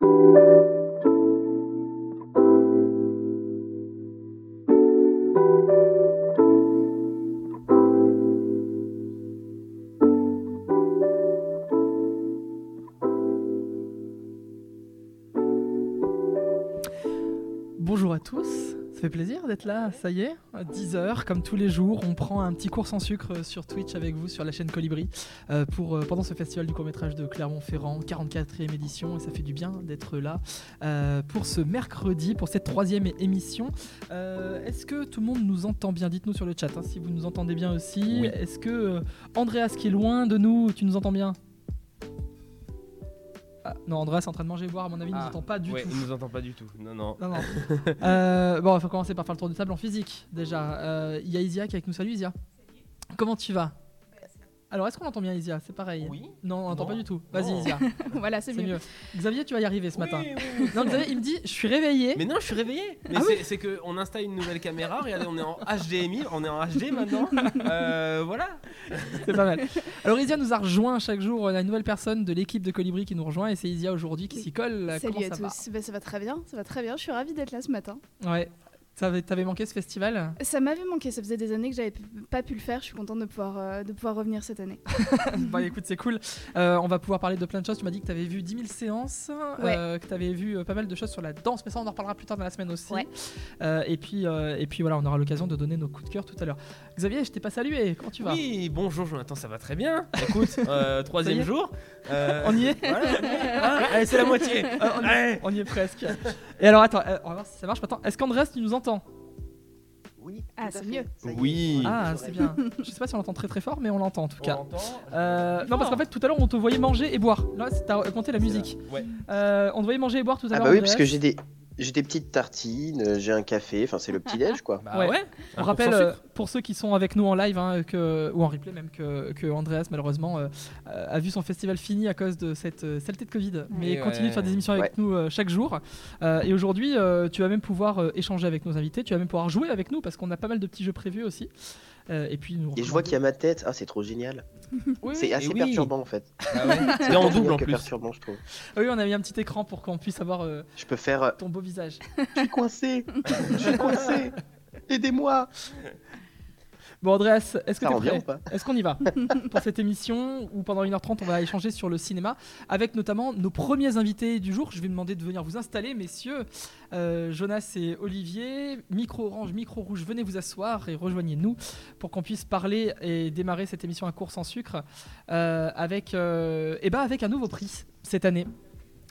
Bonjour fait plaisir d'être là, ça y est, à 10h, comme tous les jours, on prend un petit cours sans sucre sur Twitch avec vous sur la chaîne Colibri euh, pour, euh, pendant ce festival du court-métrage de Clermont-Ferrand, 44e édition, et ça fait du bien d'être là euh, pour ce mercredi, pour cette troisième émission. Euh, Est-ce que tout le monde nous entend bien? Dites-nous sur le chat hein, si vous nous entendez bien aussi. Est-ce que euh, Andreas qui est loin de nous, tu nous entends bien? Non, Andreas est en train de manger et boire, à mon avis, il ne nous Ah, entend pas du ouais, tout. il nous entend pas du tout. Non, non. Non, non. Euh, bon, il faut commencer par faire le tour de table en physique déjà. Euh, Il y a Isia qui est avec nous. Salut Isia. Comment tu vas? Alors, est-ce qu'on entend bien Isia? C'est pareil. Oui. Non, on n'entend pas du tout. Vas-y Non. Isia, voilà, c'est mieux. mieux. Xavier, tu vas y arriver ce matin. Oui, oui, oui. Non, Xavier, il me dit, je suis réveillé. Mais non, je suis réveillé. Mais Ah c'est c'est que on installe une nouvelle caméra. Regardez, on est en HDMI, on est en HD maintenant. Euh, voilà. C'est pas mal. Alors, Isia nous a rejoint chaque jour. On a une nouvelle personne de l'équipe de Colibri qui nous rejoint et c'est Isia aujourd'hui qui s'y colle. Salut Comment à ça va? Tous. Bah, ça va très bien, ça va très bien. Je suis ravie d'être là ce matin. Ouais. T'avais t'avais manqué ce festival Ça m'avait manqué, ça faisait des années que j'avais pas pu le faire. Je suis contente de pouvoir, euh, de pouvoir revenir cette année. Bah écoute, c'est cool. Euh, on va pouvoir parler de plein de choses. Tu m'as dit que tu avais vu 10 000 séances, euh, que tu avais vu euh, pas mal de choses sur la danse, mais ça on en reparlera plus tard dans la semaine aussi. Ouais. Euh, et, puis, euh, et puis voilà, on aura l'occasion de donner nos coups de cœur tout à l'heure. Xavier, je t'ai pas salué, comment tu vas? Oui, bonjour Jonathan, ça va très bien. Écoute, euh, troisième jour. Euh, On y est? voilà. Hein Allez, c'est la moitié. Euh, on, y est, on y est presque. Et alors attends, euh, on va voir si ça marche. Attends, est-ce qu'Andrés, tu nous entends? Oui. Ah, tout à c'est mieux. Oui. Ah, c'est bien. Je sais pas si on l'entend très très fort, mais on l'entend en tout On cas. l'entend Euh, non, parce qu'en fait, tout à l'heure, on te voyait manger et boire. Là, t'as compté la musique. Ouais. Euh, on te voyait manger et boire tout à Ah l'heure. bah oui, parce que j'ai des, j'ai des petites tartines, euh, j'ai un café, enfin c'est le petit déj quoi. Bah Ouais. ouais. On Un rappelle euh, pour ceux qui sont avec nous en live hein, que, ou en replay même que, que Andreas malheureusement euh, a vu son festival fini à cause de cette euh, saleté de Covid, mais Et continue de faire des émissions avec Ouais. nous euh, chaque jour. Euh, et aujourd'hui, euh, tu vas même pouvoir euh, échanger avec nos invités, tu vas même pouvoir jouer avec nous parce qu'on a pas mal de petits jeux prévus aussi. Euh, et puis nous Et je vois qu'il y a ma tête, ah c'est trop génial. Oui, C'est assez oui. perturbant en fait. Ah ouais. C'est en double en plus. perturbant je trouve. Oui, on a mis un petit écran pour qu'on puisse avoir euh, Je peux faire, euh, ton beau visage. je suis coincé, je suis coincé, aidez-moi. Bon, Andreas, est-ce que tu es prêt Est-ce qu'on y va pour cette émission où pendant 1h30 on va échanger sur le cinéma avec notamment nos premiers invités du jour. Je vais demander de venir vous installer, messieurs. Euh, Jonas et Olivier, micro orange, micro rouge, venez vous asseoir et rejoignez-nous pour qu'on puisse parler et démarrer cette émission à court sans sucre euh, avec, euh, eh ben avec un nouveau prix cette année.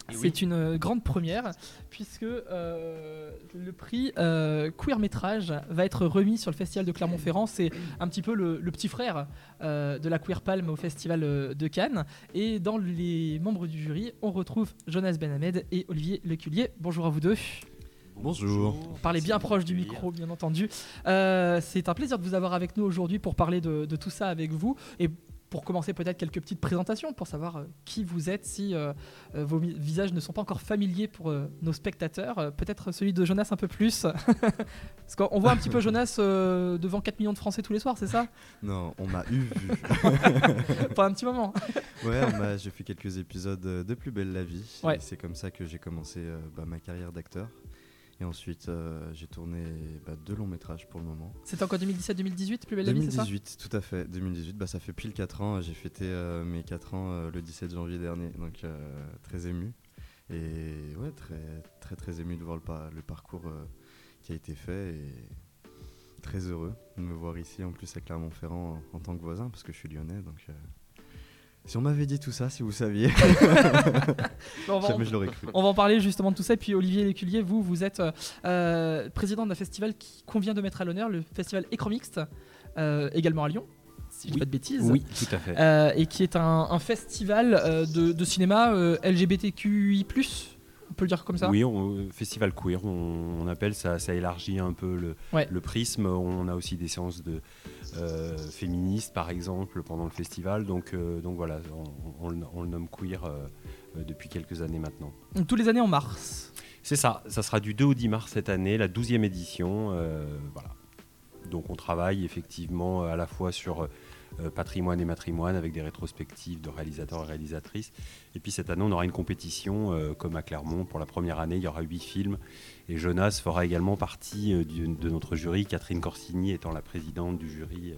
Oui. C'est une euh, grande première puisque euh, le prix euh, Queer Métrage va être remis sur le festival de Clermont-Ferrand. C'est un petit peu le, le petit frère euh, de la Queer Palme au festival de Cannes. Et dans les membres du jury, on retrouve Jonas Benhamed et Olivier Leculier. Bonjour à vous deux. Bonjour. Parlez bien proche du micro, bien entendu. Euh, c'est un plaisir de vous avoir avec nous aujourd'hui pour parler de, de tout ça avec vous. Et pour commencer, peut-être quelques petites présentations pour savoir euh, qui vous êtes, si euh, euh, vos visages ne sont pas encore familiers pour euh, nos spectateurs. Peut-être celui de Jonas un peu plus. Parce qu'on voit un petit peu Jonas euh, devant 4 millions de Français tous les soirs, c'est ça? Non, on m'a eu vu. Pendant un petit moment. Ouais, j'ai fait quelques épisodes de Plus belle la vie. Ouais. C'est comme ça que j'ai commencé bah, ma carrière d'acteur. Et ensuite, euh, j'ai tourné bah, deux longs métrages pour le moment. C'était encore 2017-2018, plus belle la vie, c'est ça? 2018, tout à fait. 2018, bah, ça fait pile 4 ans. J'ai fêté euh, mes 4 ans euh, le 17 janvier dernier. Donc, très ému. Et ouais, très, très, très ému de voir le, par- le parcours qui a été fait. Et très heureux de me voir ici, en plus à Clermont-Ferrand, en, en tant que voisin, parce que je suis lyonnais. Donc, si on m'avait dit tout ça, si vous saviez, je l'aurais cru. On va en parler justement de tout ça. Et puis Olivier Léculier, vous, vous êtes euh, euh, président d'un festival qui convient de mettre à l'honneur, le festival Écromixte, euh, également à Lyon, si je dis Oui. pas de bêtises. Oui, tout à fait. Euh, et qui est un, un festival de, de cinéma LGBTQI+, peut le dire comme ça Oui, on- festival queer, on, on appelle ça, ça élargit un peu le, Ouais. le prisme. On a aussi des séances de euh, féministes, par exemple, pendant le festival. Donc, euh, donc voilà, on, on le- nomme queer euh, euh, depuis quelques années maintenant. Donc, Tous les années en mars. C'est ça, ça sera du 2 au 10 mars cette année, la 12e édition. euh, voilà. Donc on travaille effectivement à la fois sur euh, patrimoine et matrimoine avec des rétrospectives de réalisateurs et réalisatrices. Et puis cette année, on aura une compétition euh, comme à Clermont. Pour la première année, il y aura huit films. Et Jonas fera également partie euh, de notre jury, Catherine Corsini étant la présidente du jury,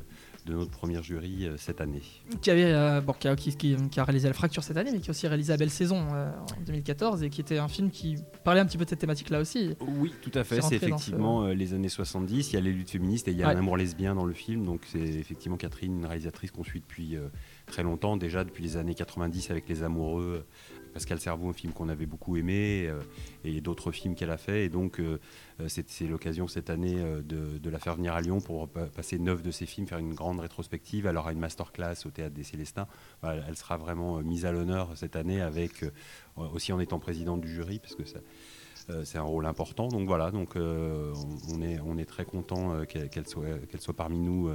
de notre premier jury euh, cette année. Qui, avait, euh, bon, qui, a, qui- qui- qui a réalisé La Fracture cette année, mais qui a aussi réalisé La Belle Saison euh, en 2014 et qui était un film qui parlait un petit peu de cette thématique-là aussi. Oui, tout à fait. C'est ce- effectivement les années 70. Il y a les luttes féministes et il y a Ouais. un amour lesbien dans le film. Donc c'est effectivement Catherine, une réalisatrice qu'on suit depuis très longtemps, déjà depuis les années 90 avec Les Amoureux, Pascal Cerveau, un film qu'on avait beaucoup aimé, euh, et d'autres films qu'elle a fait. Et donc euh, euh, c'est l'occasion cette année de, la faire venir à Lyon pour pa- passer neuf de ses films, faire une grande rétrospective. Elle aura une masterclass au Théâtre des Célestins. Elle sera vraiment mise à l'honneur cette année avec aussi en étant présidente du jury, parce que c'est un rôle important. Donc voilà, donc on, est, très content qu'elle soit, parmi nous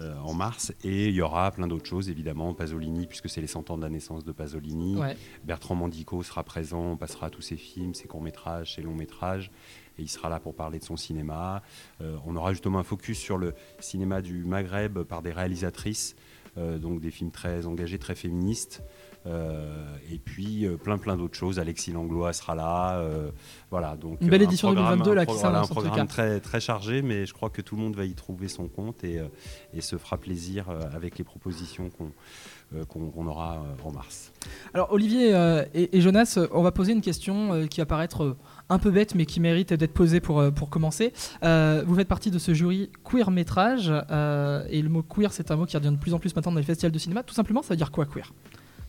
en mars. Et il y aura plein d'autres choses, évidemment. Pasolini, puisque c'est les 100 ans de la naissance de Pasolini. Ouais. Bertrand Mandico sera présent, on passera tous ses films, ses courts-métrages, ses longs-métrages. Et il sera là pour parler de son cinéma. Euh, on aura justement un focus sur le cinéma du Maghreb par des réalisatrices. euh, donc des films très engagés, très féministes. Euh, et puis euh, plein plein d'autres choses. Alexis Langlois sera là. euh, voilà, donc Une belle édition programme- 2022 là, qui s'annonce, en un tout programme cas. très très chargé, mais je crois que tout le monde va y trouver son compte et, et se fera plaisir avec les propositions qu'on qu'on aura en mars. Alors Olivier et, Jonas, on va poser une question qui va paraître un peu bête mais qui mérite d'être posée pour, pour commencer. Vous faites partie de ce jury queer métrage et le mot queer c'est un mot qui revient de plus en plus maintenant dans les festivals de cinéma. Tout simplement ça veut dire quoi queer?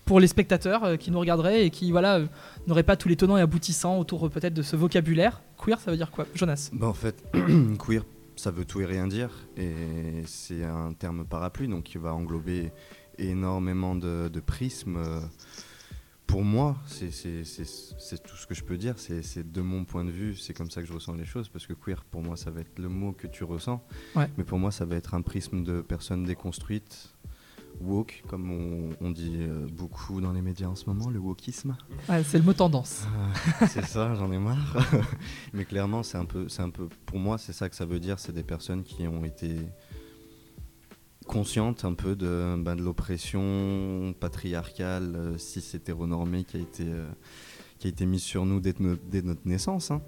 Pour les spectateurs euh, qui nous regarderaient et qui voilà euh, n'auraient pas tous les tenants et aboutissants autour euh, peut-être de ce vocabulaire. Queer ça veut dire quoi Jonas? Bah, en fait, queer, ça veut tout et rien dire. Et c'est un terme parapluie, donc qui va englober énormément de, de prismes. Pour moi, c'est tout ce que je peux dire. C'est c'est de mon point de vue, c'est comme ça que je ressens les choses. Parce que queer, pour moi, ça va être le mot que tu ressens. Ouais. Mais pour moi, ça va être un prisme de personnes déconstruites. Woke, comme on, on dit euh, beaucoup dans les médias en ce moment, le wokisme. Ouais, C'est le mot tendance. Ah, c'est ça, j'en ai marre. Mais clairement, c'est un peu, c'est un peu, pour moi, c'est ça que ça veut dire. C'est des personnes qui ont été conscientes un peu de, ben, de l'oppression patriarcale, euh, cis hétéronormée qui a été, euh, qui a été mise sur nous dès, no- dès notre naissance, hein,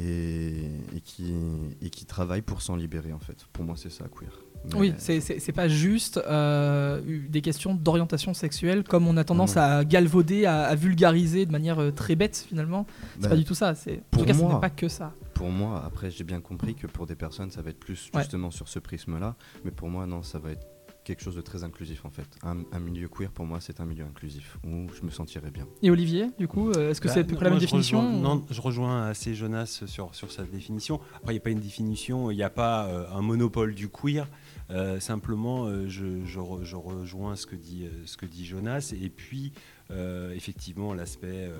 et, et qui, et qui travaillent pour s'en libérer en fait. Pour moi, c'est ça, queer. Mais- Oui, c'est- c'est pas juste euh, des questions d'orientation sexuelle comme on a tendance Non. à galvauder, à, à vulgariser de manière euh, très bête finalement. C'est Ben, pas du tout ça. En pour tout cas, ce moi- n'est pas que ça. Pour moi, après, j'ai bien compris que pour des personnes, ça va être plus Ouais. justement sur ce prisme-là. Mais pour moi, non, ça va être quelque chose de très inclusif en fait. Un, un milieu queer, pour moi, c'est un milieu inclusif où je me sentirais bien. Et Olivier, du coup, euh, est-ce que Bah, c'est à peu près la moi, même définition rejoins- ou- Non, je rejoins assez Jonas sur, sur sa définition. Après, il n'y a pas une définition, il n'y a pas euh, un monopole du queer. Euh, simplement, euh, je, je re- je rejoins ce que dit, euh, ce que dit Jonas. Et puis, effectivement, l'aspect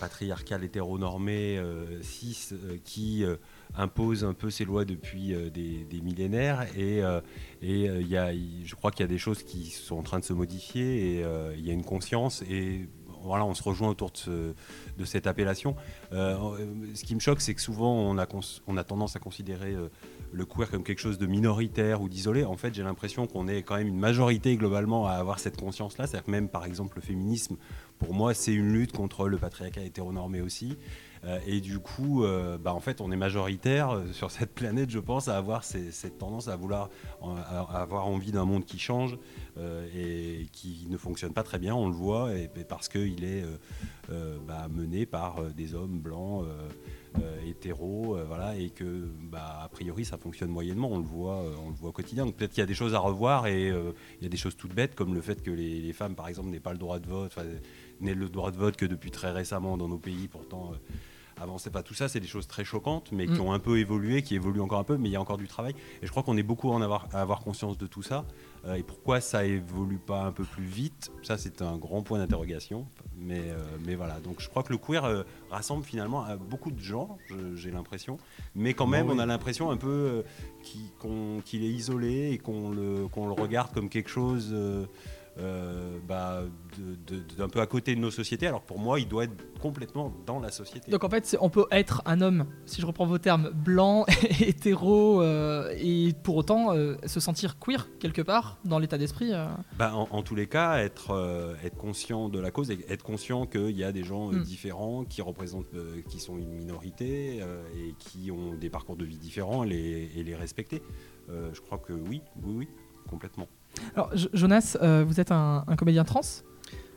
patriarcal, hétéronormé, cis, qui impose un peu ses lois depuis des, millénaires. Et, je crois qu'il y a des choses qui sont en train de se modifier et il y a une conscience. Et voilà, on se rejoint autour de, ce- de cette appellation. Euh, ce qui me choque, c'est que souvent on a, on a tendance à considérer euh, le queer comme quelque chose de minoritaire ou d'isolé. En fait, j'ai l'impression qu'on est quand même une majorité globalement à avoir cette conscience-là. C'est-à-dire que même par exemple le féminisme, pour moi, c'est une lutte contre le patriarcat hétéronormé aussi. Euh, et du coup, euh, bah, en fait, on est majoritaire euh, sur cette planète, je pense, à avoir cette tendance à vouloir avoir envie d'un monde qui change et qui ne fonctionne pas très bien, on le voit, et, parce qu'il est bah, mené par des hommes blancs, euh, hétéros, euh, voilà, et que, bah, a priori, ça fonctionne moyennement, on le voit, on le voit au quotidien. Donc peut-être qu'il y a des choses à revoir, et il y a des choses toutes bêtes, comme le fait que les, les femmes, par exemple, n'aient pas le droit de vote, n'aient le droit de vote que depuis très récemment dans nos pays, pourtant. euh, avant, c'est pas tout ça, c'est des choses très choquantes, mais qui Mm. ont un peu évolué, qui évoluent encore un peu, mais il y a encore du travail. Et je crois qu'on est beaucoup à en avoir, à avoir conscience de tout ça. Euh, et pourquoi ça évolue pas un peu plus vite Ça, c'est un grand point d'interrogation. Mais, euh, mais voilà, donc je crois que le queer euh, rassemble finalement à beaucoup de gens, j'ai l'impression. Mais quand même, Bah oui. on a l'impression un peu qu'il est isolé et qu'on le, qu'on le regarde comme quelque chose. Euh, bah, d'un peu à côté de nos sociétés, alors pour moi, il doit être complètement dans la société. Donc en fait, on peut être un homme, si je reprends vos termes, blanc, hétéro, euh, et pour autant euh, se sentir queer quelque part dans l'état d'esprit. euh. Bah, en, en tous les cas, être, être conscient de la cause et être conscient qu'il y a des gens euh, Mm. différents qui représentent, qui sont une minorité et qui ont des parcours de vie différents et les, et les respecter. Je crois que oui, oui, oui, complètement. Alors Jo- Jonas, euh, vous êtes un, un comédien trans,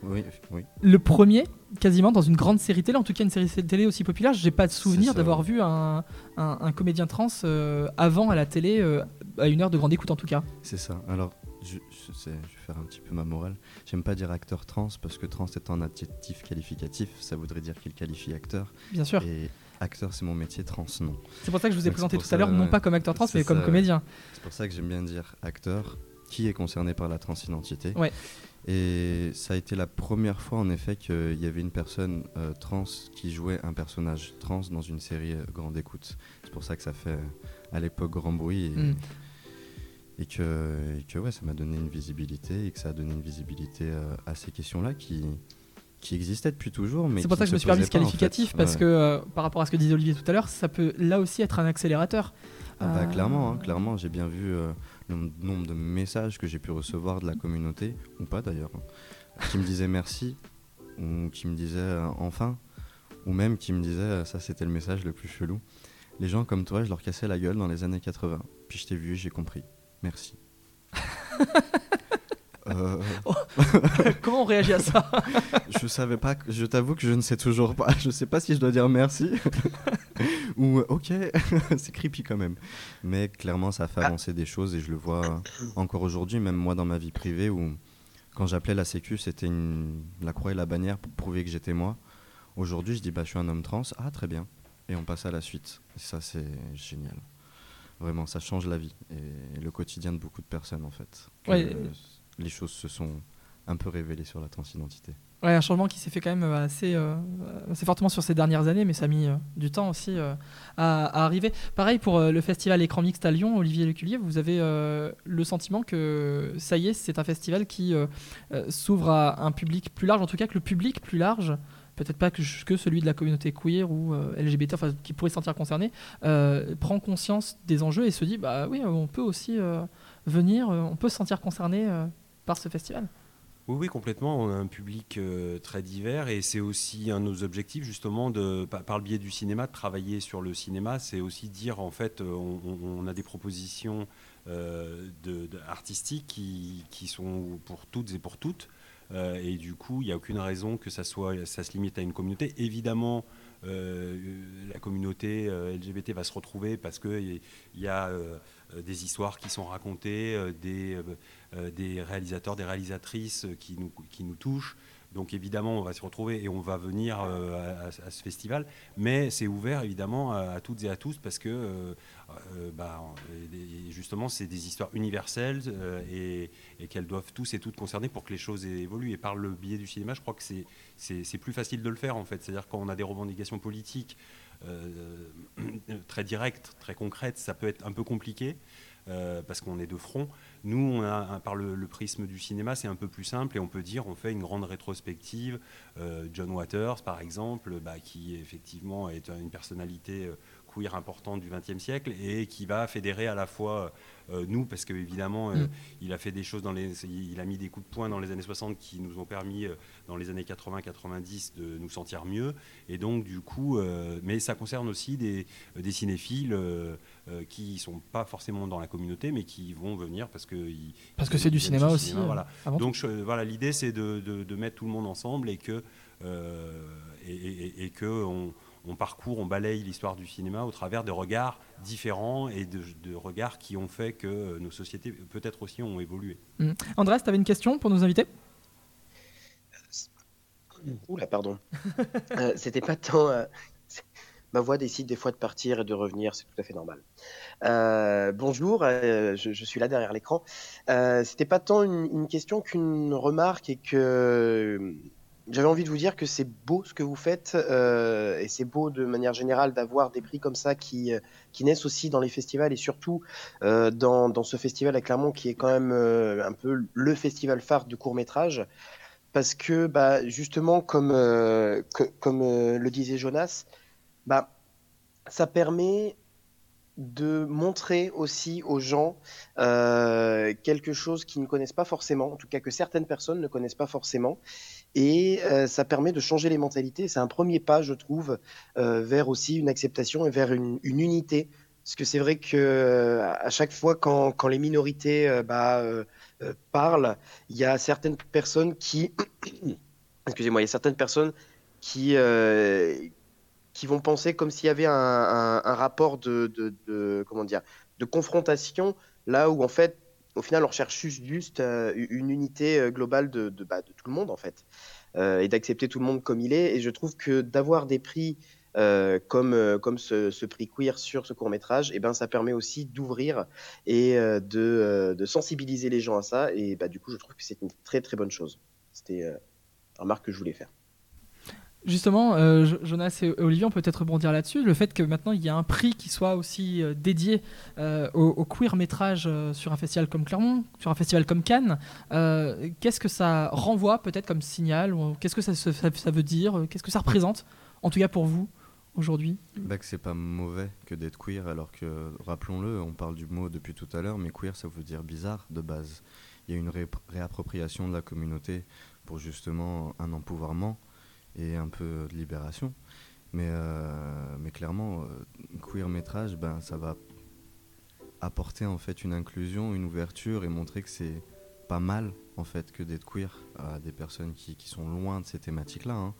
Oui, oui. le premier quasiment dans une grande série télé, en tout cas une série télé aussi populaire. J'ai pas de souvenir d'avoir vu un, un- un comédien trans euh, avant à la télé, euh, à une heure de grande écoute en tout cas. C'est ça. Alors, je, je sais, je vais faire un petit peu ma morale. J'aime pas dire acteur trans parce que trans est un adjectif qualificatif. Ça voudrait dire qu'il qualifie acteur. Bien sûr. Et acteur, c'est mon métier, trans, non. C'est pour ça que je vous ai Donc, présenté tout à l'heure, non pas comme acteur trans, mais comme ça, comédien. C'est pour ça que j'aime bien dire acteur qui est concerné par la transidentité. Ouais. Et ça a été la première fois en effet qu'il y avait une personne euh, trans qui jouait un personnage trans dans une série euh, Grande Écoute. C'est pour ça que ça fait euh, à l'époque grand bruit et, Mm. et que, et que ouais, ça m'a donné une visibilité et que ça a donné une visibilité euh, à ces questions-là qui, qui existaient depuis toujours. mais C'est pour ça que je me suis permis ce pas, en fait. qualificatif, parce Ouais. que euh, par rapport à ce que disait Olivier tout à l'heure, ça peut là aussi être un accélérateur. Ah bah, Euh, clairement, hein, clairement, j'ai bien vu euh, le nom- nombre de messages que j'ai pu recevoir de la communauté, ou pas d'ailleurs, qui me disaient merci, ou qui me disaient euh, enfin, ou même qui me disaient euh, ça c'était le message le plus chelou. Les gens comme toi, je leur cassais la gueule dans les années 80, puis je t'ai vu, j'ai compris. Merci. Euh, Comment on réagit à ça je savais pas, que- je t'avoue que je ne sais toujours pas. Je sais pas si je dois dire merci ou euh, ok, c'est creepy quand même. Mais clairement, ça a fait avancer des choses et je le vois encore aujourd'hui, même moi dans ma vie privée où quand j'appelais la Sécu, c'était une- la croix et la bannière pour prouver que j'étais moi. Aujourd'hui, je dis bah je suis un homme trans. Ah très bien. Et on passe à la suite. Et ça c'est génial. Vraiment, ça change la vie et le quotidien de beaucoup de personnes en fait. Que Ouais. Les choses se sont un peu révélées sur la transidentité. Ouais, un changement qui s'est fait quand même euh, assez, euh, assez fortement sur ces dernières années, mais ça a mis euh, du temps aussi à, à arriver. Pareil pour le festival Écran Mixte à Lyon, Olivier Leculier, vous avez le sentiment que ça y est, c'est un festival qui s'ouvre à un public plus large, en tout cas que le public plus large, peut-être pas que, que celui de la communauté queer ou LGBT, enfin qui pourrait se sentir concerné, prend conscience des enjeux et se dit bah oui, on peut aussi venir, on peut se sentir concerné par ce festival. Oui, oui, complètement. On a un public euh, très divers et c'est aussi un de nos objectifs, justement, de, par, le biais du cinéma, de travailler sur le cinéma. C'est aussi dire, en fait, euh, on, a des propositions euh, artistiques qui, sont pour toutes et pour toutes. Et du coup, il n'y a aucune raison que ça, soit, ça se limite à une communauté. Évidemment, la communauté euh, LGBT va se retrouver parce qu'il y a euh, euh, des histoires qui sont racontées, euh, des, euh, euh, réalisateurs, des réalisatrices euh, qui nous touchent. Donc évidemment, on va se retrouver et on va venir euh, à, ce festival. Mais c'est ouvert évidemment à, toutes et à tous parce que euh, euh, bah, justement, c'est des histoires universelles et, et qu'elles doivent tous et toutes concerner pour que les choses évoluent. Et par le biais du cinéma, je crois que c'est- plus facile de le faire en fait. C'est-à-dire quand on a des revendications politiques très directes, très concrètes, ça peut être un peu compliqué. Euh, parce qu'on est de front. Nous, on a, par le, le prisme du cinéma, c'est un peu plus simple et on peut dire, on fait une grande rétrospective. Euh, John Waters, par exemple, bah, qui effectivement est une personnalité euh, queer importante du XXe siècle et qui va fédérer à la fois euh, nous, parce qu'évidemment, Mm. il a fait des choses dans les, il a mis des coups de poing dans les années 60 qui nous ont permis, euh, dans les années 80-90, de nous sentir mieux. Et donc, du coup, euh, mais ça concerne aussi des, des cinéphiles euh, euh, qui sont pas forcément dans la communauté, mais qui vont venir parce que ils- Parce que c'est du cinéma aussi, euh, voilà. Donc je- voilà, l'idée c'est de, de- de mettre tout le monde ensemble et que euh, et, et- et que on, on parcourt, on balaye l'histoire du cinéma au travers de regards différents et de, de regards qui ont fait que euh, nos sociétés peut-être aussi ont évolué. Mm. Andreas, tu avais une question pour nos invités? Oula, pardon. Euh, C'était pas tant. euh, ma voix décide des fois de partir et de revenir, c'est tout à fait normal. Euh, bonjour, euh, je, je suis là derrière l'écran. Euh, C'était pas tant une, une question qu'une remarque et que j'avais envie de vous dire que c'est beau ce que vous faites euh, et c'est beau de manière générale d'avoir des prix comme ça qui, euh, qui naissent aussi dans les festivals et surtout euh, dans, dans ce festival à Clermont qui est quand même un peu le festival phare du court métrage. Parce que bah, justement comme, comme le disait Jonas, bah, ça permet de montrer aussi aux gens quelque chose qu'ils ne connaissent pas forcément, en tout cas que certaines personnes ne connaissent pas forcément, et euh, ça permet de changer les mentalités. C'est un premier pas, je trouve, euh, vers aussi une acceptation et vers une, unité. Parce que c'est vrai que euh, à chaque fois quand, les minorités bah, parlent, il y a certaines personnes qui, excusez-moi, il y a certaines personnes qui qui vont penser comme s'il y avait un, rapport de, de- comment dire de confrontation là où en fait au final on recherche juste, euh, une unité euh, globale de, bah, de tout le monde en fait euh, et d'accepter tout le monde comme il est et je trouve que d'avoir des prix comme, ce, prix queer sur ce court métrage, et ben ça permet aussi d'ouvrir et de, sensibiliser les gens à ça. Et bah, du coup, je trouve que c'est une très très bonne chose. C'était une remarque que je voulais faire. Justement, euh, Jo- Jonas et Olivier, on peut peut-être rebondir là-dessus. Le fait que maintenant il y a un prix qui soit aussi euh, dédié euh, au, queer métrage sur un festival comme Clermont, sur un festival comme Cannes, qu'est-ce que ça renvoie peut-être comme signal Qu'est-ce que ça, veut dire Qu'est-ce que ça représente En tout cas pour vous aujourd'hui? Bah que c'est pas mauvais que d'être queer, alors que, rappelons-le, on parle du mot depuis tout à l'heure, mais queer ça veut dire bizarre de base. Il y a une ré- réappropriation de la communauté pour justement un empouvoirment et un peu de libération. Mais, euh, mais clairement, euh, queer métrage, ben, ça va apporter en fait une inclusion, une ouverture et montrer que c'est pas mal en fait que d'être queer à des personnes qui, qui sont loin de ces thématiques-là. hein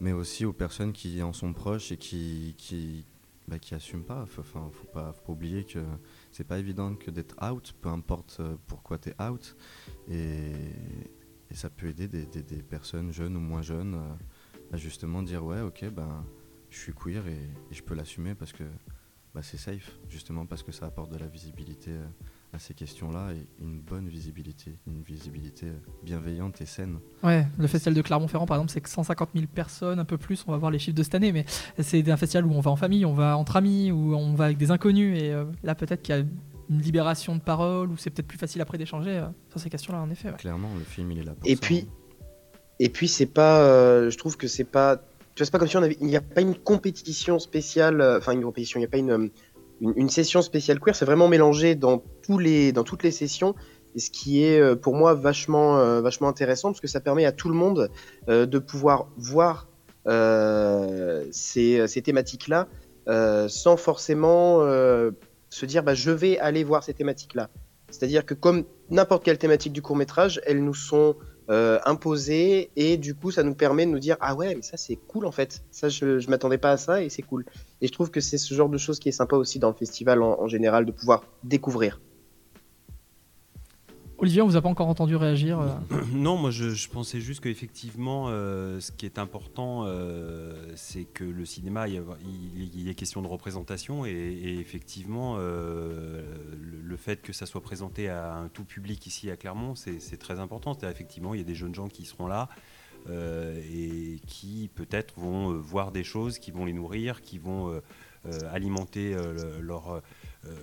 mais aussi aux personnes qui en sont proches et qui qui bah, qui assument pas. Enfin, faut pas, faut pas oublier que c'est pas évident que d'être out, peu importe euh, pourquoi tu es out, et, et ça peut aider des, personnes jeunes ou moins jeunes euh, à justement dire ouais, ok, ben je suis queer et, je peux l'assumer parce que bah, c'est safe, justement parce que ça apporte de la visibilité euh, à ces questions-là et une bonne visibilité, une visibilité euh, bienveillante et saine. Ouais, le festival de Clermont-Ferrand, par exemple, c'est que 150 000 personnes, un peu plus. On va voir les chiffres de cette année, mais c'est un festival où on va en famille, on va entre amis, où on va avec des inconnus. Et là, peut-être qu'il y a une libération de parole, ou c'est peut-être plus facile après d'échanger euh, sur ces questions-là, en effet. ouais. Clairement, le film il est là pour Et ça, puis, hein. et puis c'est pas, euh, je trouve que c'est pas, tu vois, c'est pas comme si on avait, il n'y a pas une compétition spéciale, euh, enfin une compétition, il n'y a pas une, euh, une, une session spéciale queer, c'est vraiment mélangé dans tous les, dans toutes les sessions. Et ce qui est pour moi vachement, euh, vachement intéressant parce que ça permet à tout le monde euh, de pouvoir voir euh, ces, ces thématiques-là euh, sans forcément euh, se dire bah, je vais aller voir ces thématiques-là. C'est-à-dire que comme n'importe quelle thématique du court métrage, elles nous sont euh, imposées et du coup ça nous permet de nous dire ah ouais mais ça c'est cool en fait. Ça je, je m'attendais pas à ça et c'est cool. Et je trouve que c'est ce genre de choses qui est sympa aussi dans le festival en, en général de pouvoir découvrir. Olivier, on vous a pas encore entendu réagir. euh. Non, moi je, pensais juste qu'effectivement, euh, ce qui est important, euh, c'est que le cinéma, il il- il a question de représentation et, effectivement, le, fait que ça soit présenté à un tout public ici à Clermont, c'est très important. C'est-à-dire, effectivement, il y a des jeunes gens qui seront là et qui peut-être vont voir des choses qui vont les nourrir, qui vont alimenter le- leur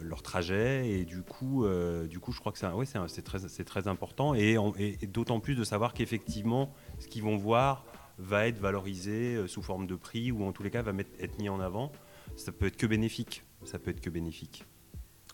leur trajet et du coup, euh, du coup, je crois que c'est très, important et, d'autant plus de savoir qu'effectivement, ce qu'ils vont voir va être valorisé euh, sous forme de prix ou en tous les cas va être mis en avant. Ça peut être. Ça peut être que bénéfique.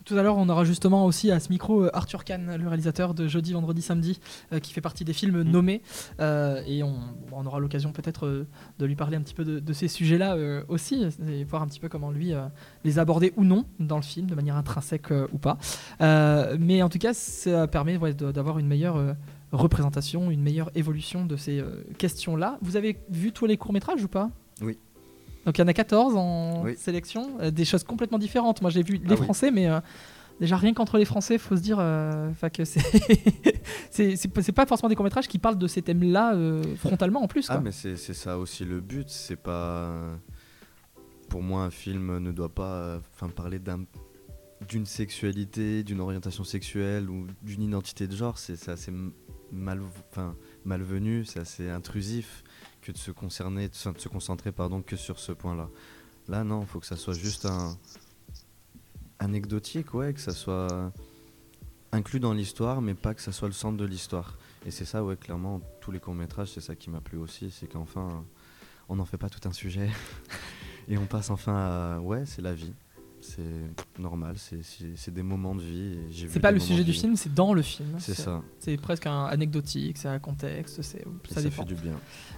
Tout à l'heure, on aura justement aussi à ce micro euh, Arthur Kahn, le réalisateur de Jeudi, Vendredi, Samedi, euh, qui fait partie des films nommés. Euh, et on, on aura l'occasion peut-être euh, de lui parler un petit peu de, de ces sujets-là euh, aussi, et voir un petit peu comment lui euh, les aborder ou non dans le film, de manière intrinsèque euh, ou pas. Euh, mais en tout cas, ça permet ouais, d'avoir une meilleure euh, représentation, une meilleure évolution de ces euh, questions-là. Vous avez vu tous les courts-métrages ou pas? Oui. Donc il y en a 14 en Oui. sélection, euh, des choses complètement différentes. Moi j'ai vu les Ah oui. Français, mais euh, déjà rien qu'entre les Français, faut se dire euh, que c'est pas- forcément des courts métrages qui parlent de ces thèmes-là frontalement en plus. Ah, mais c'est ça aussi le but. C'est pas. Pour moi, un film ne doit pas enfin, parler d'un d'une sexualité, d'une orientation sexuelle ou d'une identité de genre. C'est c'est assez mal, malvenu, c'est assez intrusif que de se concerner, de se, concentrer pardon, que sur ce point-là. Là, non, il faut que ça soit juste un anecdotique, ouais, que ça soit inclus dans l'histoire, mais pas que ça soit le centre de l'histoire. Et c'est ça, ouais, clairement, tous les courts-métrages, c'est ça qui m'a plu aussi, c'est qu'enfin, on n'en fait pas tout un sujet. et on passe enfin à, ouais, c'est la vie. C'est normal, c'est- des moments de vie. C'est pas le sujet du film, c'est dans le film. C'est ça, C'est presque un anecdotique, c'est un contexte, ça ça, dépend. fait du bien.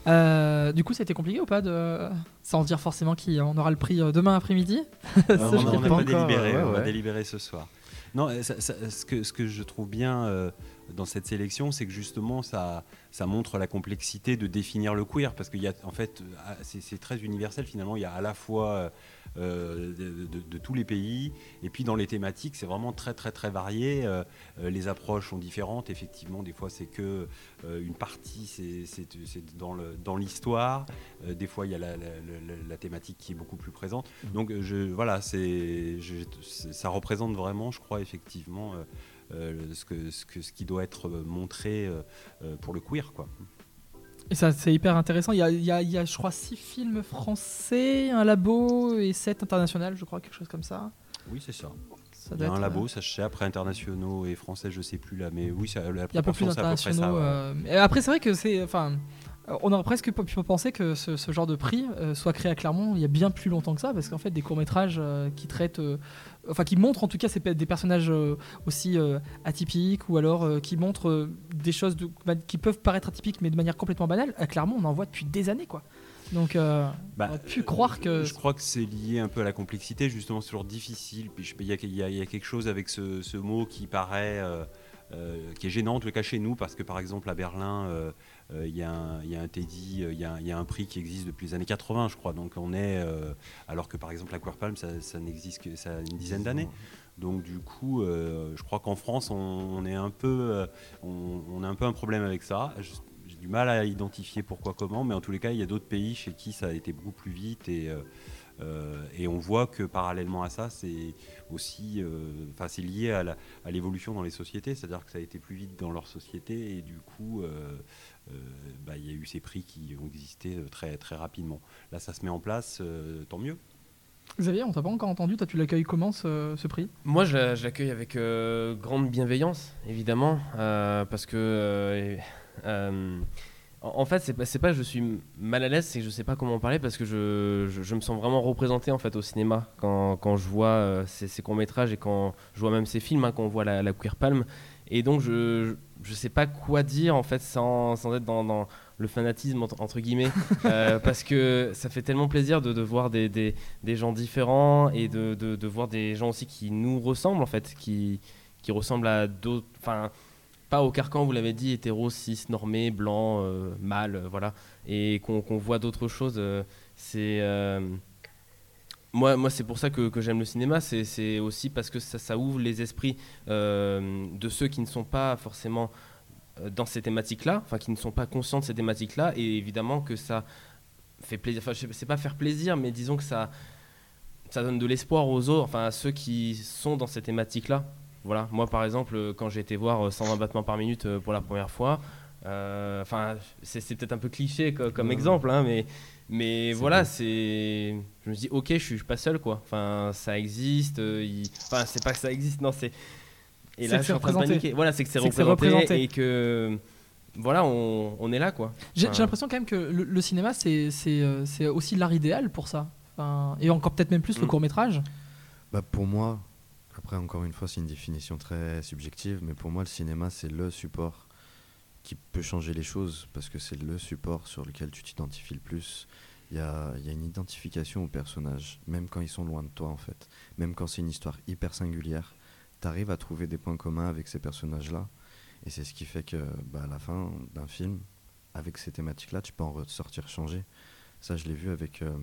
Euh, du coup, c'était compliqué ou pas de sans dire forcément qui on aura le prix euh, demain après-midi? Ça, on n'a pas pas, encore, délibéré, ouais, on va délibérer ce soir. Non, ça- ça- ce, que, ce que je trouve bien euh, dans cette sélection, c'est que justement, ça, ça montre la complexité de définir le queer, parce qu'il y a, en fait, euh, ah, c'est très universel finalement. Il y a à la fois euh, de, de- de tous les pays, et puis dans les thématiques, c'est vraiment très, très, très varié. Euh, les approches sont différentes. Effectivement, des fois, c'est que euh, une partie, c'est- dans l'histoire. Des fois, il y a la, la- la- la thématique qui est beaucoup plus présente. Donc, euh, je, voilà, je- ça représente vraiment, je crois, effectivement, ce, que, ce, que, ce qui doit être euh, montré euh, euh, pour le queer. Quoi. Et ça, c'est hyper intéressant. Il y a, il y a- il y a, je crois, six films français, un labo et sept internationales, je crois, quelque chose comme ça. Oui, c'est ça. Ça Il y doit a un labo, euh, ça je sais, après internationaux et français, je sais plus là, mais oui, ça, la Il y a peu plus d'internationaux. euh, après, c'est vrai que c'est. Enfin, euh, on aurait presque pu penser que ce, ce genre de prix euh, soit créé à Clermont il y a bien plus longtemps que ça, parce qu'en fait, des courts-métrages euh, qui traitent. Enfin, qui montrent en tout cas des personnages euh, aussi euh, atypiques, ou alors euh, qui montrent des choses de- bah, qui peuvent paraître atypiques, mais de manière complètement banale. À Clermont, on en voit depuis des années, quoi. Donc, euh, Bah, on aurait pu croire que. Je crois que c'est lié un peu à la complexité, justement, c'est toujours difficile. Puis il y, a- y a- y a quelque chose avec ce, ce mot qui paraît, euh, euh, qui est gênant, en tout cas chez nous, parce que par exemple à Berlin, il y, a un- il y a un Teddy, euh, il y, a un- il y a un prix qui existe depuis les années 80, je crois. Donc on est, euh, alors que par exemple la Palm, ça, ça n'existe que ça a une dizaine d'années. Donc du coup, euh, je crois qu'en France, on, on est un peu, euh, on, on a un peu un problème avec ça. J'ai du mal à identifier pourquoi, comment, mais en tous les cas, il y a d'autres pays chez qui ça a été beaucoup plus vite et euh, euh, et on voit que parallèlement à ça, c'est aussi, euh, enfin, c'est lié à l'évolution dans les sociétés, c'est-à-dire que ça a été plus vite dans leur société et du coup, euh, euh, bah, il y a eu ces prix qui ont existé euh, très très rapidement. Là, ça se met en place, euh, tant mieux. Xavier, on t'a pas encore entendu. Toi, tu l'accueilles comment ce, ce prix? Moi, je, la- je l'accueille avec euh, grande bienveillance, évidemment, euh, parce que, euh, euh, en, en fait, c'est pas, pas que je suis mal à l'aise, c'est que je sais pas comment en parler, parce que je, je, je me sens vraiment représenté en fait au cinéma quand, quand je vois euh, ces, ces courts métrages et quand je vois même ces films, hein, quand on voit la, la Queer Palm, et donc je, je sais pas quoi dire en fait sans, sans être dans, dans le fanatisme entre, entre guillemets, euh, parce que ça fait tellement plaisir de, de voir des, des des gens différents et de, de, de voir des gens aussi qui nous ressemblent en fait, qui, qui ressemblent à d'autres, enfin pas au carcan, vous l'avez dit, hétéro, cis, normé, blanc, euh, mâle, euh, voilà, et qu'on qu'on voit d'autres choses. euh, c'est moi, moi c'est pour ça que, que j'aime le cinéma, c'est aussi parce que ça, ça ouvre les esprits euh, de ceux qui ne sont pas forcément euh, dans ces thématiques-là, enfin qui ne sont pas conscients de ces thématiques-là, et évidemment que ça fait plaisir, enfin je sais- c'est pas faire plaisir, mais disons que ça, ça donne de l'espoir aux autres, enfin à ceux qui sont dans ces thématiques-là. Voilà, moi par exemple, euh, quand j'ai été voir euh, 120 battements par minute euh, pour la première fois, euh, enfin c'est c'est peut-être un peu cliché co- comme Ouais. exemple, hein, mais, mais voilà, c'est. Je me dis, ok, je suis, pas seul quoi. Enfin, ça existe. euh, il- Enfin, c'est pas que ça existe, non, c'est. Et là, que je suis c'est en train de représenté. paniquer. Voilà, c'est que c'est représenté, représenté. et que. Voilà, on, on est là quoi. J'ai Enfin, j'ai l'impression quand même que le, le cinéma, c'est c'est, euh, c'est aussi l'art idéal pour ça. Enfin, et encore peut-être même plus le Mm. court métrage. Bah pour moi, après encore une fois c'est une définition très subjective, mais pour moi le cinéma c'est le support qui peut changer les choses parce que c'est le support sur lequel tu t'identifies le plus. Il y a, une identification aux personnages, même quand ils sont loin de toi en fait. Même quand c'est une histoire hyper singulière, tu arrives à trouver des points communs avec ces personnages-là. Et c'est ce qui fait que bah, à la fin d'un film, avec ces thématiques-là, tu peux en ressortir changé. Ça je l'ai vu avec euh,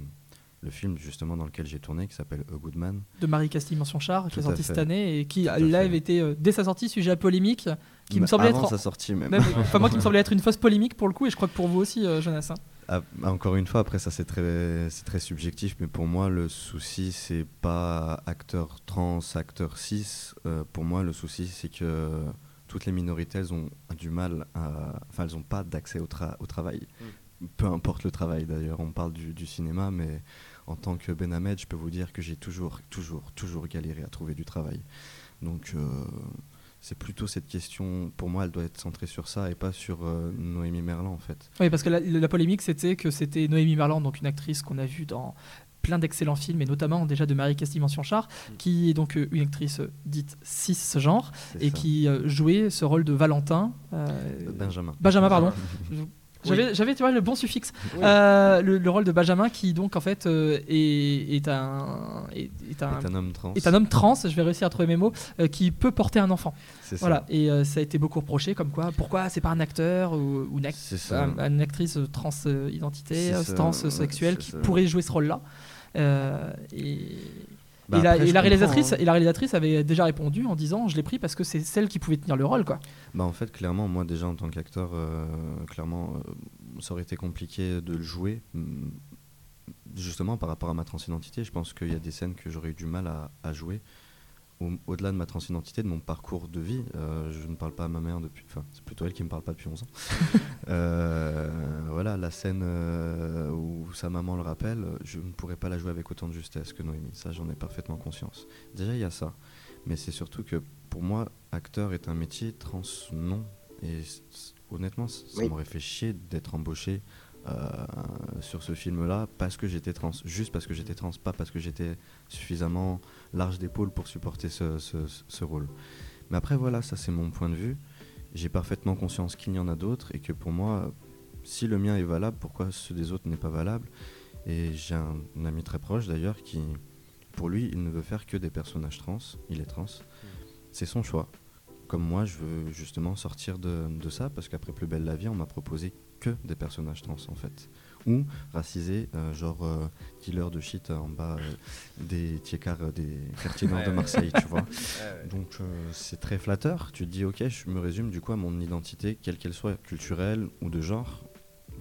le film justement dans lequel j'ai tourné qui s'appelle A Good Man. de Marie Castille Mention-Char, qui est sorti cette année et qui, fait. avait été, euh, dès sa sortie, sujet à polémique, qui me Mais semblait avant être. sa sortie même. même- enfin, moi, qui me semblait être une fausse polémique pour le coup, et je crois que pour vous aussi, euh, Jonas. hein. Ah, encore une fois, après ça c'est très, c'est très subjectif, mais pour moi le souci c'est pas acteur trans, acteur cis. Euh, pour moi le souci c'est que toutes les minorités, elles ont du mal à. Enfin, elles n'ont pas d'accès au, tra- au travail. Peu importe le travail d'ailleurs, on parle du, du cinéma, mais en tant que Ben Ahmed, je peux vous dire que j'ai toujours, toujours, toujours galéré à trouver du travail. Donc, euh, c'est plutôt cette question, pour moi, elle doit être centrée sur ça et pas sur euh, Noémie Merlan en fait. Oui, parce que la, la polémique, c'était que c'était Noémie Merlan, donc une actrice qu'on a vue dans plein d'excellents films, et notamment déjà de Marie-Castille Mention-Char, qui est donc euh, une actrice dite cis-genre, et ça. qui jouait ce rôle de Valentin. euh, Benjamin. Benjamin, pardon. J'avais, tu vois, le bon suffixe. Euh, le, le rôle de Benjamin, qui donc en fait euh, est, est un, est, est un, Est un homme trans. est un homme trans, je vais réussir à trouver mes mots, euh, qui peut porter un enfant. C'est ça. Voilà, et ça a été beaucoup reproché, comme quoi, pourquoi c'est pas un acteur ou, ou une, act- actrice trans identité, trans sexuelle qui ça. pourrait jouer ce rôle-là. Et, Bah, et la, et réalisatrice, hein. et la réalisatrice avait déjà répondu en disant je l'ai pris parce que c'est celle qui pouvait tenir le rôle quoi. Bah en fait, clairement, moi déjà en tant qu'acteur, euh, clairement, euh, ça aurait été compliqué de le jouer. mm, Justement par rapport à ma transidentité, je pense qu'il y a des scènes que j'aurais eu du mal à, à jouer. Au- Au-delà de ma transidentité, de mon parcours de vie, euh, je ne parle pas à ma mère depuis. Enfin, c'est plutôt elle qui me parle pas depuis 11 ans. Euh, voilà, la scène euh, où sa maman le rappelle, je ne pourrais pas la jouer avec autant de justesse que Noémie. Ça, j'en ai parfaitement conscience. Déjà, il y a ça. Mais c'est surtout que pour moi, acteur est un métier, trans non. Et honnêtement, ça Oui. m'aurait fait chier d'être embauché euh, sur ce film-là parce que j'étais trans. Juste parce que j'étais trans, pas parce que j'étais suffisamment large d'épaule pour supporter ce, ce- ce- ce rôle. Mais après, voilà, ça c'est mon point de vue. J'ai parfaitement conscience qu'il y en a d'autres et que pour moi, si le mien est valable, pourquoi ceux des autres n'est pas valable? Et j'ai un, un ami très proche d'ailleurs qui, pour lui, il ne veut faire que des personnages trans. Il est trans. C'est son choix. Comme moi, je veux justement sortir de, de ça parce qu'après Plus belle la vie, on m'a proposé que des personnages trans en fait. Ou racisés, euh, genre euh, dealer de shit en bas euh, des tiers des quartiers nord de. Marseille, tu vois. Donc c'est très flatteur. Tu te dis, ok, je me résume du coup à mon identité, quelle qu'elle soit, culturelle ou de genre.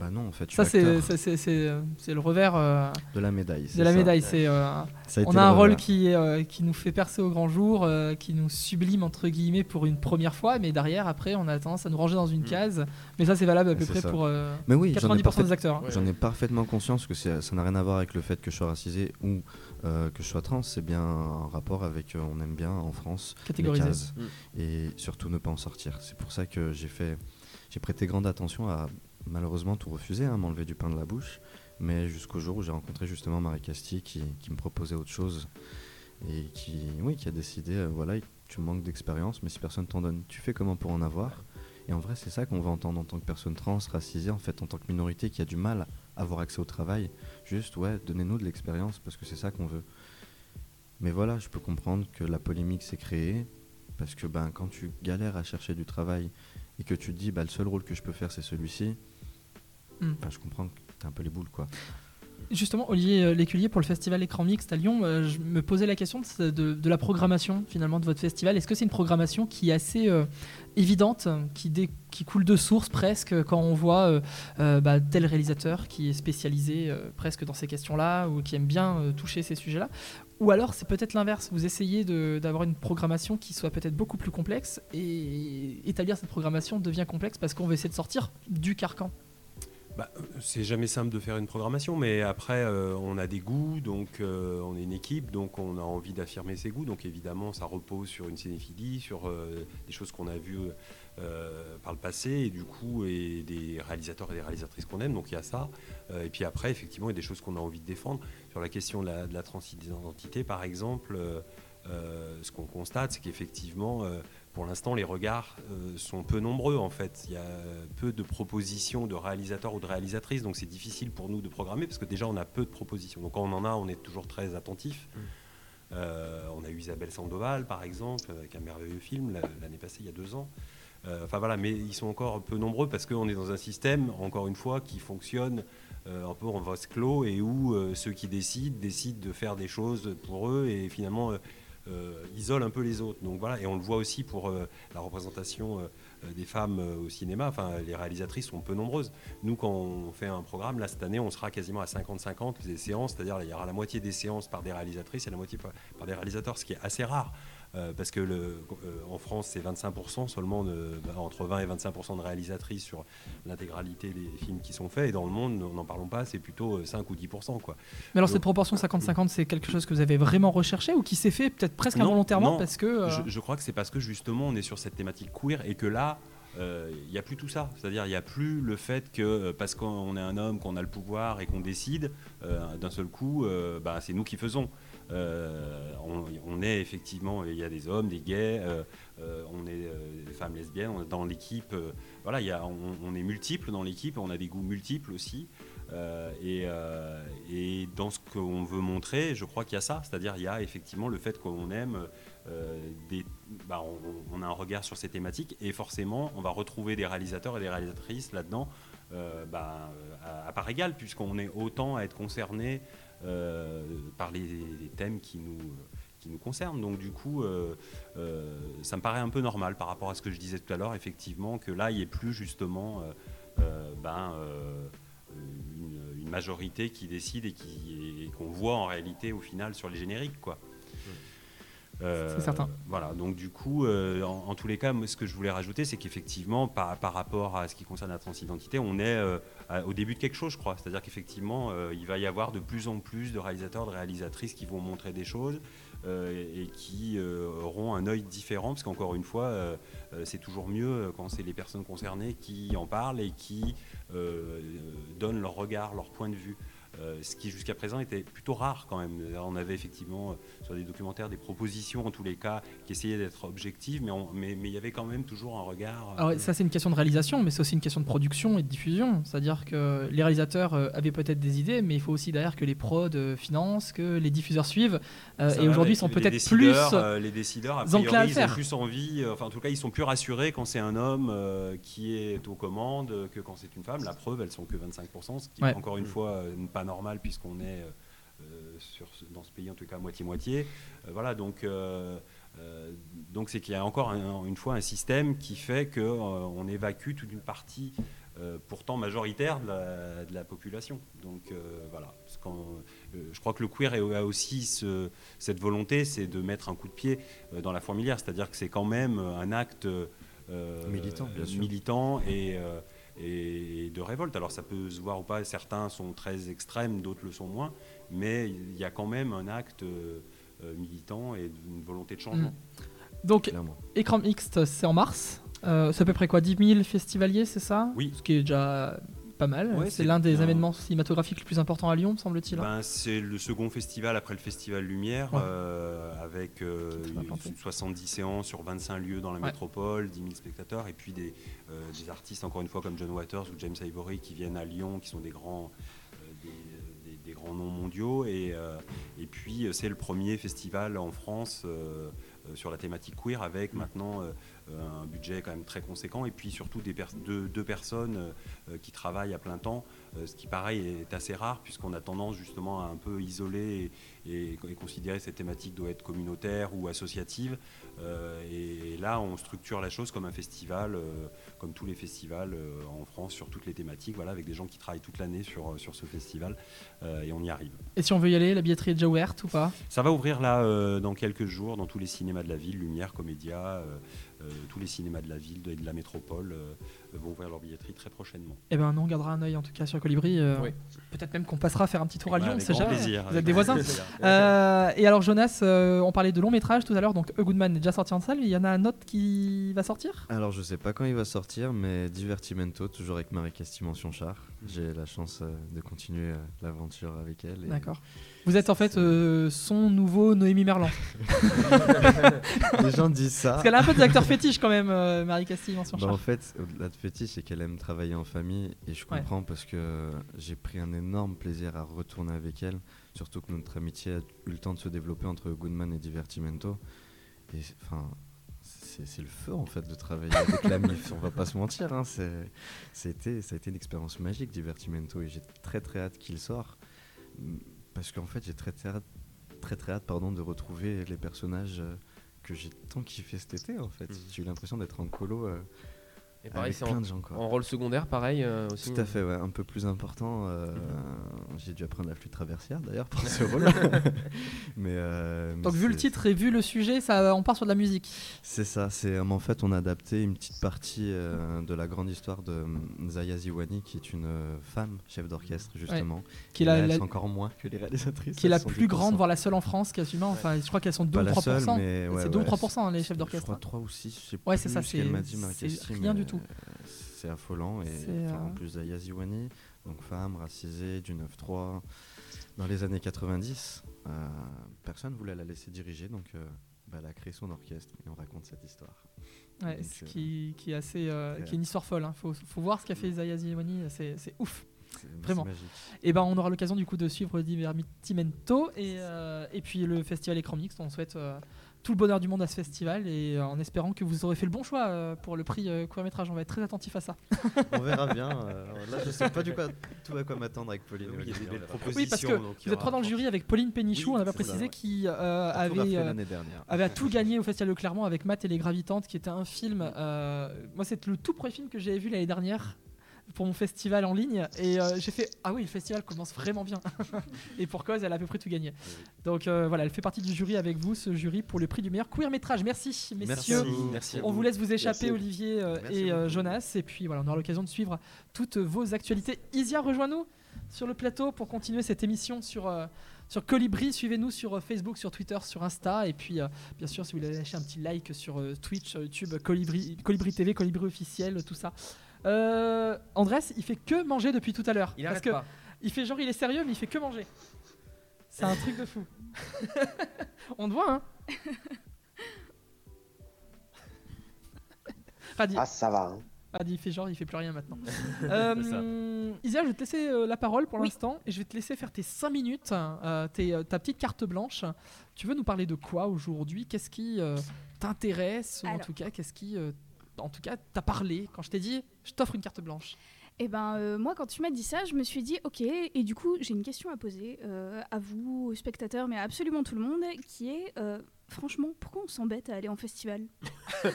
Bah non, en fait, je Ça c'est euh, c'est le revers euh, de la médaille. de la ça. médaille. C'est euh, on a un rôle qui est, euh, qui nous fait percer au grand jour, euh, qui nous sublime entre guillemets pour une première fois, mais derrière après on a tendance à nous ranger dans une Mm. case. Mais ça c'est valable à peu près ça. pour euh, Mais oui, j'en ai, 90% parfait- des acteurs. hein. Ouais. j'en ai parfaitement conscience que ça n'a rien à voir avec le fait que je sois racisé ou euh, que je sois trans. C'est bien un rapport avec, euh, on aime bien en France, les Catégorisé. cases. Mm. et surtout ne pas en sortir. C'est pour ça que j'ai fait, j'ai prêté grande attention à malheureusement tout refuser, hein, m'enlever du pain de la bouche, mais jusqu'au jour où j'ai rencontré justement Marie qui, qui me proposait autre chose et qui, oui, qui a décidé, euh, voilà, tu manques d'expérience, mais si personne t'en donne, tu fais comment pour en avoir? Et en vrai, c'est ça qu'on va entendre en tant que personne trans, racisée, en fait, en tant que minorité qui a du mal à avoir accès au travail. Juste, ouais, donnez-nous de l'expérience parce que c'est ça qu'on veut. Mais voilà, je peux comprendre que la polémique s'est créée parce que ben, quand tu galères à chercher du travail et que tu te dis bah, le seul rôle que je peux faire c'est celui-ci, Mm. je comprends que t'as un peu les boules quoi. Justement, Olivier euh, Léculier, pour le festival Écran Mixte à Lyon, euh, je me posais la question de, de- de la programmation finalement de votre festival. Est-ce que c'est une programmation qui est assez euh, évidente, qui, dé- qui coule de source presque quand on voit euh, bah, tel réalisateur qui est spécialisé presque dans ces questions-là ou qui aime bien toucher ces sujets-là? Ou alors c'est peut-être l'inverse, vous essayez d'avoir une programmation qui soit peut-être beaucoup plus complexe et établir cette programmation devient complexe parce qu'on veut essayer de sortir du carcan. Bah, c'est jamais simple de faire une programmation, mais après, euh, on a des goûts, donc euh, on est une équipe, donc on a envie d'affirmer ses goûts. Donc évidemment, ça repose sur une cinéphilie, sur euh, des choses qu'on a vues par le passé, et du coup, et des réalisateurs et des réalisatrices qu'on aime. Donc il y a ça. Et puis après, effectivement, il y a des choses qu'on a envie de défendre. Sur la question de la, de la transidentité, par exemple, ce qu'on constate, c'est qu'effectivement, pour l'instant, les regards euh, sont peu nombreux en fait. Il y a peu de propositions de réalisateurs ou de réalisatrices, donc c'est difficile pour nous de programmer parce que déjà on a peu de propositions. Donc quand on en a, on est toujours très attentif. Euh, on a eu Isabelle Sandoval par exemple, avec un merveilleux film la- l'année passée, il y a deux ans. Euh, Enfin voilà, mais ils sont encore peu nombreux parce qu'on est dans un système, encore une fois, qui fonctionne un peu en vase clos et où ceux qui décident décident de faire des choses pour eux et finalement euh, isolent un peu les autres. Donc voilà, et on le voit aussi pour euh, la représentation euh, des femmes au cinéma. Enfin, les réalisatrices sont peu nombreuses. Nous, quand on fait un programme, là cette année, on sera quasiment à 50-50 les séances, c'est-à-dire il y aura la moitié des séances par des réalisatrices et la moitié par des réalisateurs, ce qui est assez rare. Euh, parce que le, euh, en France, c'est 25% seulement, de, bah, entre 20 et 25% de réalisatrices sur l'intégralité des films qui sont faits. Et dans le monde, n'en parlons pas, c'est plutôt 5 ou 10%. Quoi. Mais alors, Donc- cette proportion 50-50, c'est quelque chose que vous avez vraiment recherché ou qui s'est fait peut-être presque Non, involontairement non. parce que. euh, Je, je crois que c'est parce que justement on est sur cette thématique queer et que là, euh, il n'y a plus tout ça. C'est-à-dire il n'y a plus le fait que euh, parce qu'on est un homme, qu'on a le pouvoir et qu'on décide, euh, d'un seul coup, euh, bah, c'est nous qui faisons. Euh, on, est effectivement, il y a des hommes, des gays, euh, euh, on est des femmes lesbiennes, on est dans l'équipe. voilà, on, est multiples dans l'équipe, on a des goûts multiples aussi. Et, dans ce qu'on veut montrer, je crois qu'il y a ça, c'est-à-dire il y a effectivement le fait qu'on aime, bah, on, a un regard sur ces thématiques et forcément on va retrouver des réalisateurs et des réalisatrices là-dedans bah, à, part égale, puisqu'on est autant à être concerné par les, thèmes qui nous, qui nous concernent. Donc du coup, euh, euh, ça me paraît un peu normal par rapport à ce que je disais tout à l'heure, effectivement, que là, il n'y ait plus justement euh, euh, ben, euh, une, majorité qui décide et qu'on voit en réalité au final sur les génériques. Euh, C'est certain. Voilà, donc du coup, euh, en, en tous les cas, moi, ce que je voulais rajouter, c'est qu'effectivement, par, par rapport à ce qui concerne la transidentité, on est euh, à- au début de quelque chose, je crois. C'est-à-dire qu'effectivement, euh, il va y avoir de plus en plus de réalisateurs, de réalisatrices qui vont montrer des choses euh, et, et qui euh, auront un œil différent, parce qu'encore une fois, euh, euh, c'est toujours mieux euh, quand c'est les personnes concernées qui en parlent et qui euh, donnent leur regard, leur point de vue. Euh, ce qui jusqu'à présent était plutôt rare quand même. On avait effectivement euh, sur des documentaires des propositions en tous les cas qui essayaient d'être objectives, mais on- mais mais il y avait quand même toujours un regard. euh, Alors ça c'est une question de réalisation, mais c'est aussi une question de production et de diffusion. C'est-à-dire que les réalisateurs avaient peut-être des idées, mais il faut aussi derrière que les prods financent, que les diffuseurs suivent. euh, et aujourd'hui avec sont peut-être plus... euh, les décideurs, a à priori, ils ont plus envie, enfin en tout cas, ils sont plus rassurés quand c'est un homme qui est aux commandes que quand c'est une femme. La preuve, elles sont que 25%, ce qui Ouais. est encore une fois euh, pas normal puisqu'on est euh, euh, sur dans ce pays en tout cas moitié-moitié. Euh, voilà, donc donc c'est qu'il y a encore un- une fois un système qui fait que euh, on évacue toute une partie euh, pourtant majoritaire de la, de la population. Donc euh, voilà, je crois que le queer a aussi ce- cette volonté, c'est de mettre un coup de pied dans la fourmilière, c'est-à-dire que c'est quand même un acte Militant, militant et, et de révolte. Alors ça peut se voir ou pas, certains sont très extrêmes, d'autres le sont moins, mais il y a quand même un acte euh, militant et une volonté de changement. Donc clairement. écran mixte c'est en mars. Euh, c'est à peu près quoi 10 000 festivaliers, c'est ça? Oui. Ce qui est déjà pas mal. Ouais, c'est l'un des événements cinématographiques les plus importants à Lyon, me semble-t-il. hein. Ben, c'est le second festival après le festival Lumière, Ouais. euh, avec euh, Très bien implanté. une- 70 séances sur 25 lieux dans la Ouais. métropole, 10 000 spectateurs, et puis des, euh, des artistes, encore une fois, comme John Waters ou James Ivory, qui viennent à Lyon, qui sont des grands, euh, des, des- des grands noms mondiaux. Et, euh, et puis, euh, c'est le premier festival en France euh, euh, sur la thématique queer, avec maintenant euh, un budget quand même très conséquent, et puis surtout des pers- deux, deux personnes euh, qui travaillent à plein temps, euh, ce qui pareil est assez rare puisqu'on a tendance justement à un peu isoler et, et- et considérer que cette thématique doit être communautaire ou associative. Euh, et, là, on structure la chose comme un festival, comme tous les festivals en France sur toutes les thématiques, voilà, avec des gens qui travaillent toute l'année sur, sur ce festival, et on y arrive. Et si on veut y aller, la billetterie est déjà ouverte ou pas? Ça va ouvrir là dans quelques jours dans tous les cinémas de la ville, Lumière, Comédia, tous les cinémas de la ville et de la métropole euh, vont ouvrir leur billetterie très prochainement. Eh ben, on gardera un œil en tout cas sur Colibri. euh, Oui. Peut-être même qu'on passera faire un petit tour à Ouais, Lyon, on avec sait jamais. plaisir, Vous êtes des voisins. Euh, et alors Jonas, euh, on parlait de long métrage tout à l'heure, donc A Good Man est déjà sorti en salle, mais il y en a un autre qui va sortir? Alors je sais pas quand il va sortir, mais Divertimento, toujours avec Marie Castille Char. J'ai la chance euh, de continuer euh, l'aventure avec elle. et- D'accord. Vous êtes en fait euh, son nouveau Noémie Merlan. Les gens disent ça. Parce qu'elle a un peu des acteurs fétiches quand même, euh, Marie Castille, mention Bah, en fait, au-delà de fétiche, c'est qu'elle aime travailler en famille et je Ouais. comprends parce que j'ai pris un énorme plaisir à retourner avec elle, surtout que notre amitié a eu le temps de se développer entre Goodman et Divertimento. Et c'est- enfin, c'est le feu en fait de travailler avec la MIF, on va pas se mentir. Hein, c'était, ça a été une expérience magique Divertimento et j'ai très très hâte qu'il sorte parce qu'en fait j'ai très très hâte, très très hâte pardon, de retrouver les personnages euh, que j'ai tant kiffé cet été en fait. Mhm. J'ai eu l'impression d'être en colo euh, Et pareil, c'est en, rôle secondaire, pareil euh, aussi. Tout à fait, ouais, un peu plus important. euh, J'ai dû apprendre la flûte traversière d'ailleurs pour ce rôle. mais, euh, mais Donc vu le titre et vu le sujet, ça, on part sur de la musique. C'est ça, c'est en fait on a adapté une petite partie euh, de la grande histoire de euh, Zaya Ziwani qui est une femme chef d'orchestre justement. Qui est la, encore moins que les réalisatrices. qui est la plus 10%. grande, voire la seule en France quasiment. Enfin, je crois qu'elles sont 2 Pas ou la 3%. seule, mais ouais, c'est 2 ouais, ou 3% les chefs Je d'orchestre. crois 3 ou 6, je sais Ouais, c'est ça, c'est- rien du mais, tout. C'est affolant. Et enfin, en euh, plus Zaya Ziwani, donc femme, racisée, du 9-3. Dans les années 90, euh, personne voulait la laisser diriger, donc euh, bah, elle a créé son orchestre et on raconte cette histoire. Ouais, Donc, ce euh, qui, qui est assez, qui est une histoire folle. Hein. Faut, faut voir ce qu'a fait Zaya Ziwani, c'est c'est ouf. Vraiment. Et ben, on aura l'occasion du coup de suivre Divertimento et, euh, et puis le festival Écran Mixte. On souhaite euh, tout le bonheur du monde à ce festival et euh, en espérant que vous aurez fait le bon choix euh, pour le prix euh, court métrage. On va être très attentif à ça. On verra bien. euh, là, je sais pas du quoi, tout à quoi m'attendre avec Pauline. Oui, il y a des Olivier, on belles verra. propositions. Oui, parce que vous êtes trois dans le jury avec Pauline Pénichou. Oui, on avait c'est précisé qui euh, a avait, euh, avait à tout gagné au Festival de Clermont avec Matt et les Gravitantes, qui était un film. euh, moi, c'est le tout premier film que j'avais vu l'année dernière pour mon festival en ligne. Et euh, j'ai fait Ah oui, le festival commence vraiment bien. et pour cause, elle a à peu près tout gagné. Donc euh, voilà, elle fait partie du jury avec vous, ce jury pour le prix du meilleur queer métrage. Merci, messieurs. Merci. Merci. On vous laisse vous échapper, Merci. Olivier euh, et euh. Jonas. Et puis voilà, on aura l'occasion de suivre toutes vos actualités. Isia, rejoins-nous sur le plateau pour continuer cette émission sur, euh, sur Colibri. Suivez-nous sur Facebook, sur Twitter, sur Insta. Et puis, euh, bien sûr, si vous voulez lâcher un petit like sur euh, Twitch, YouTube, Colibri, Colibri TV, Colibri officiel, tout ça. Euh, Andrés, il fait que manger depuis tout à l'heure. Il Parce que pas. il fait genre, il est sérieux, mais il fait que manger. C'est un truc de fou. on te voit, hein Radi, Ah, ça va. hein. Radi, il fait genre, il fait plus rien maintenant. Euh, Isia, je vais te laisser euh, la parole pour Oui. l'instant et je vais te laisser faire tes 5 minutes, euh, tes, euh, ta petite carte blanche. Tu veux nous parler de quoi aujourd'hui? Qu'est-ce qui euh, t'intéresse? Ou En tout cas, qu'est-ce qui, euh, en tout cas, t'a parlé quand je t'ai dit, je t'offre une carte blanche Et ben euh, moi quand tu m'as dit ça, je me suis dit ok et du coup j'ai une question à poser euh, à vous, aux spectateurs, mais à absolument tout le monde, qui est euh, franchement pourquoi on s'embête à aller en festival?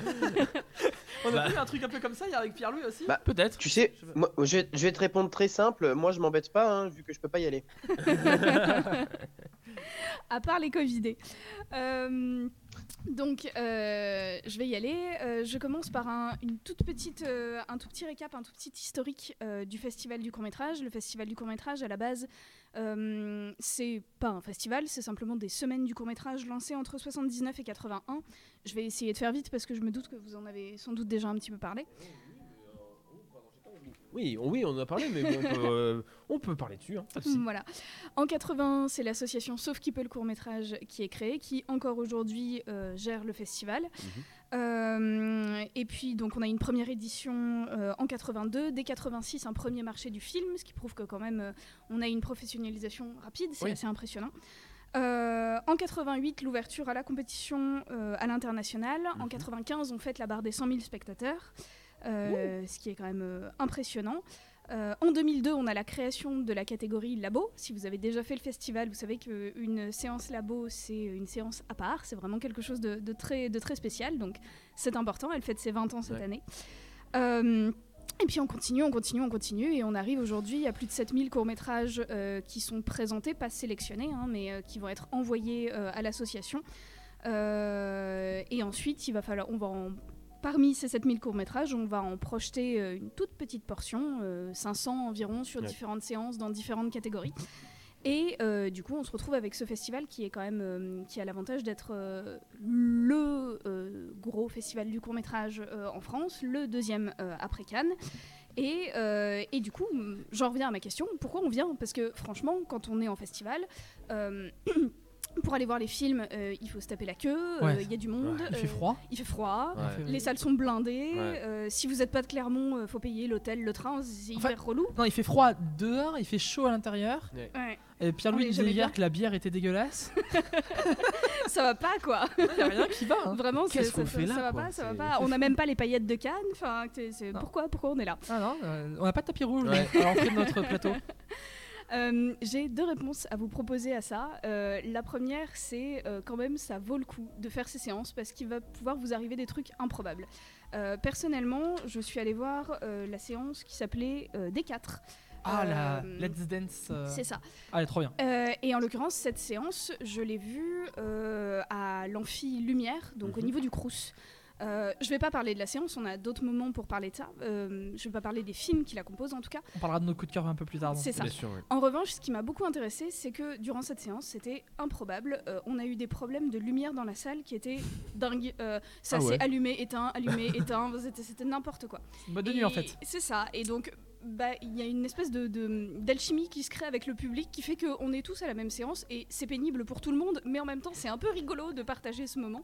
On a Bah. vu un truc un peu comme ça hier avec Pierre-Louis aussi? Bah, Peut-être. Tu sais, Je moi, je, vais, je vais te répondre très simple. Moi, je m'embête pas, hein, vu que je peux pas y aller. À part les Covidés. Euh, donc euh, je vais y aller. Euh, je commence par un, une toute petite, euh, un tout petit récap, un tout petit historique du festival du court métrage. Le festival du court métrage à la base, c'est pas un festival, c'est simplement des semaines du court métrage lancées entre 79 et 81. Je vais essayer de faire vite parce que je me doute que vous en avez sans doute déjà un petit peu parlé. Oui, on- oui, on en a parlé, mais bon, on, peut, euh, on peut parler dessus. hein. Voilà. En 80, c'est l'association Sauf qui peut le court métrage qui est créée, qui encore aujourd'hui euh, gère le festival. Euh, et puis donc on a une première édition en 82, dès 86 un premier marché du film, ce qui prouve que quand même on a une professionnalisation rapide, c'est Oui. assez impressionnant. Euh, en 88, l'ouverture à la compétition euh, à l'international. En Mhm. 95, on fête la barre des 100 000 spectateurs, euh, ce qui est quand même euh, impressionnant. Euh, en 2002, on a la création de la catégorie labo. Si vous avez déjà fait le festival, vous savez qu'une séance labo, c'est une séance à part. C'est vraiment quelque chose de, de très, de très spécial. Donc, c'est important. Elle fête ses 20 ans cette Ouais. année. Euh, et puis on continue, on continue, on continue, et on arrive aujourd'hui à plus de 7000 courts-métrages euh, qui sont présentés, pas sélectionnés, hein, mais qui vont être envoyés à l'association. Et ensuite, il va falloir, on va en- parmi ces 7000 courts-métrages, on va en projeter euh, une toute petite portion, euh, 500 environ, sur Ouais. différentes séances, dans différentes catégories. Et euh, du coup, on se retrouve avec ce festival qui est quand même euh, qui a l'avantage d'être euh, le euh, gros festival du court métrage euh, en France, le deuxième euh, après Cannes. Et, euh, et du coup, j'en reviens à ma question pourquoi on vient? Parce que franchement, quand on est en festival, euh, pour aller voir les films, euh, il faut se taper la queue, euh, il Ouais. y a du monde, Il fait euh, froid. il fait froid. Ouais. Les salles sont blindées. Ouais. euh, si vous n'êtes pas de Clermont, il faut payer l'hôtel, le train. C'est Enfin, hyper relou. Non, il fait froid dehors, il fait chaud à l'intérieur. Pierre-Louis disait hier que la bière était dégueulasse. ça va pas, quoi. Il n'y a rien qui va. hein. Vraiment, Qu'est-ce ça, qu'on ça- fait là, ça va pas, ça va pas. On n'a même pas les paillettes de Cannes. Enfin, pourquoi, pourquoi on est là? Ah non, euh, on n'a pas de tapis rouge Ouais. à l'entrée de notre plateau. Euh, J'ai deux réponses à vous proposer à ça. Euh, la première, c'est euh, quand même, ça vaut le coup de faire ces séances parce qu'il va pouvoir vous arriver des trucs improbables. Personnellement, je suis allée voir la séance qui s'appelait euh, D4. Ah, la Let's Dance. C'est ça. Ah, elle est trop bien. Et en l'occurrence, cette séance, je l'ai vue à l'amphi Lumière, donc au Mhm. niveau du Crous. Euh, je vais pas parler de la séance, on a d'autres moments pour parler de ça. Euh, je vais pas parler des films qui la composent en tout cas. On parlera de nos coups de cœur un peu plus tard. C'est ce ça. Bien sûr. En revanche, ce qui m'a beaucoup intéressé, c'est que durant cette séance, c'était improbable. Euh, on a eu des problèmes de lumière dans la salle qui étaient dingues. Euh, ça Ah s'est ouais. allumé, éteint, allumé, éteint. C'était- n'importe quoi. Une boîte de nuit en fait. C'est ça. Et donc, bah, il y a une espèce de- de- d'alchimie qui se crée avec le public qui fait qu'on est tous à la même séance et c'est pénible pour tout le monde, mais en même temps, c'est un peu rigolo de partager ce moment.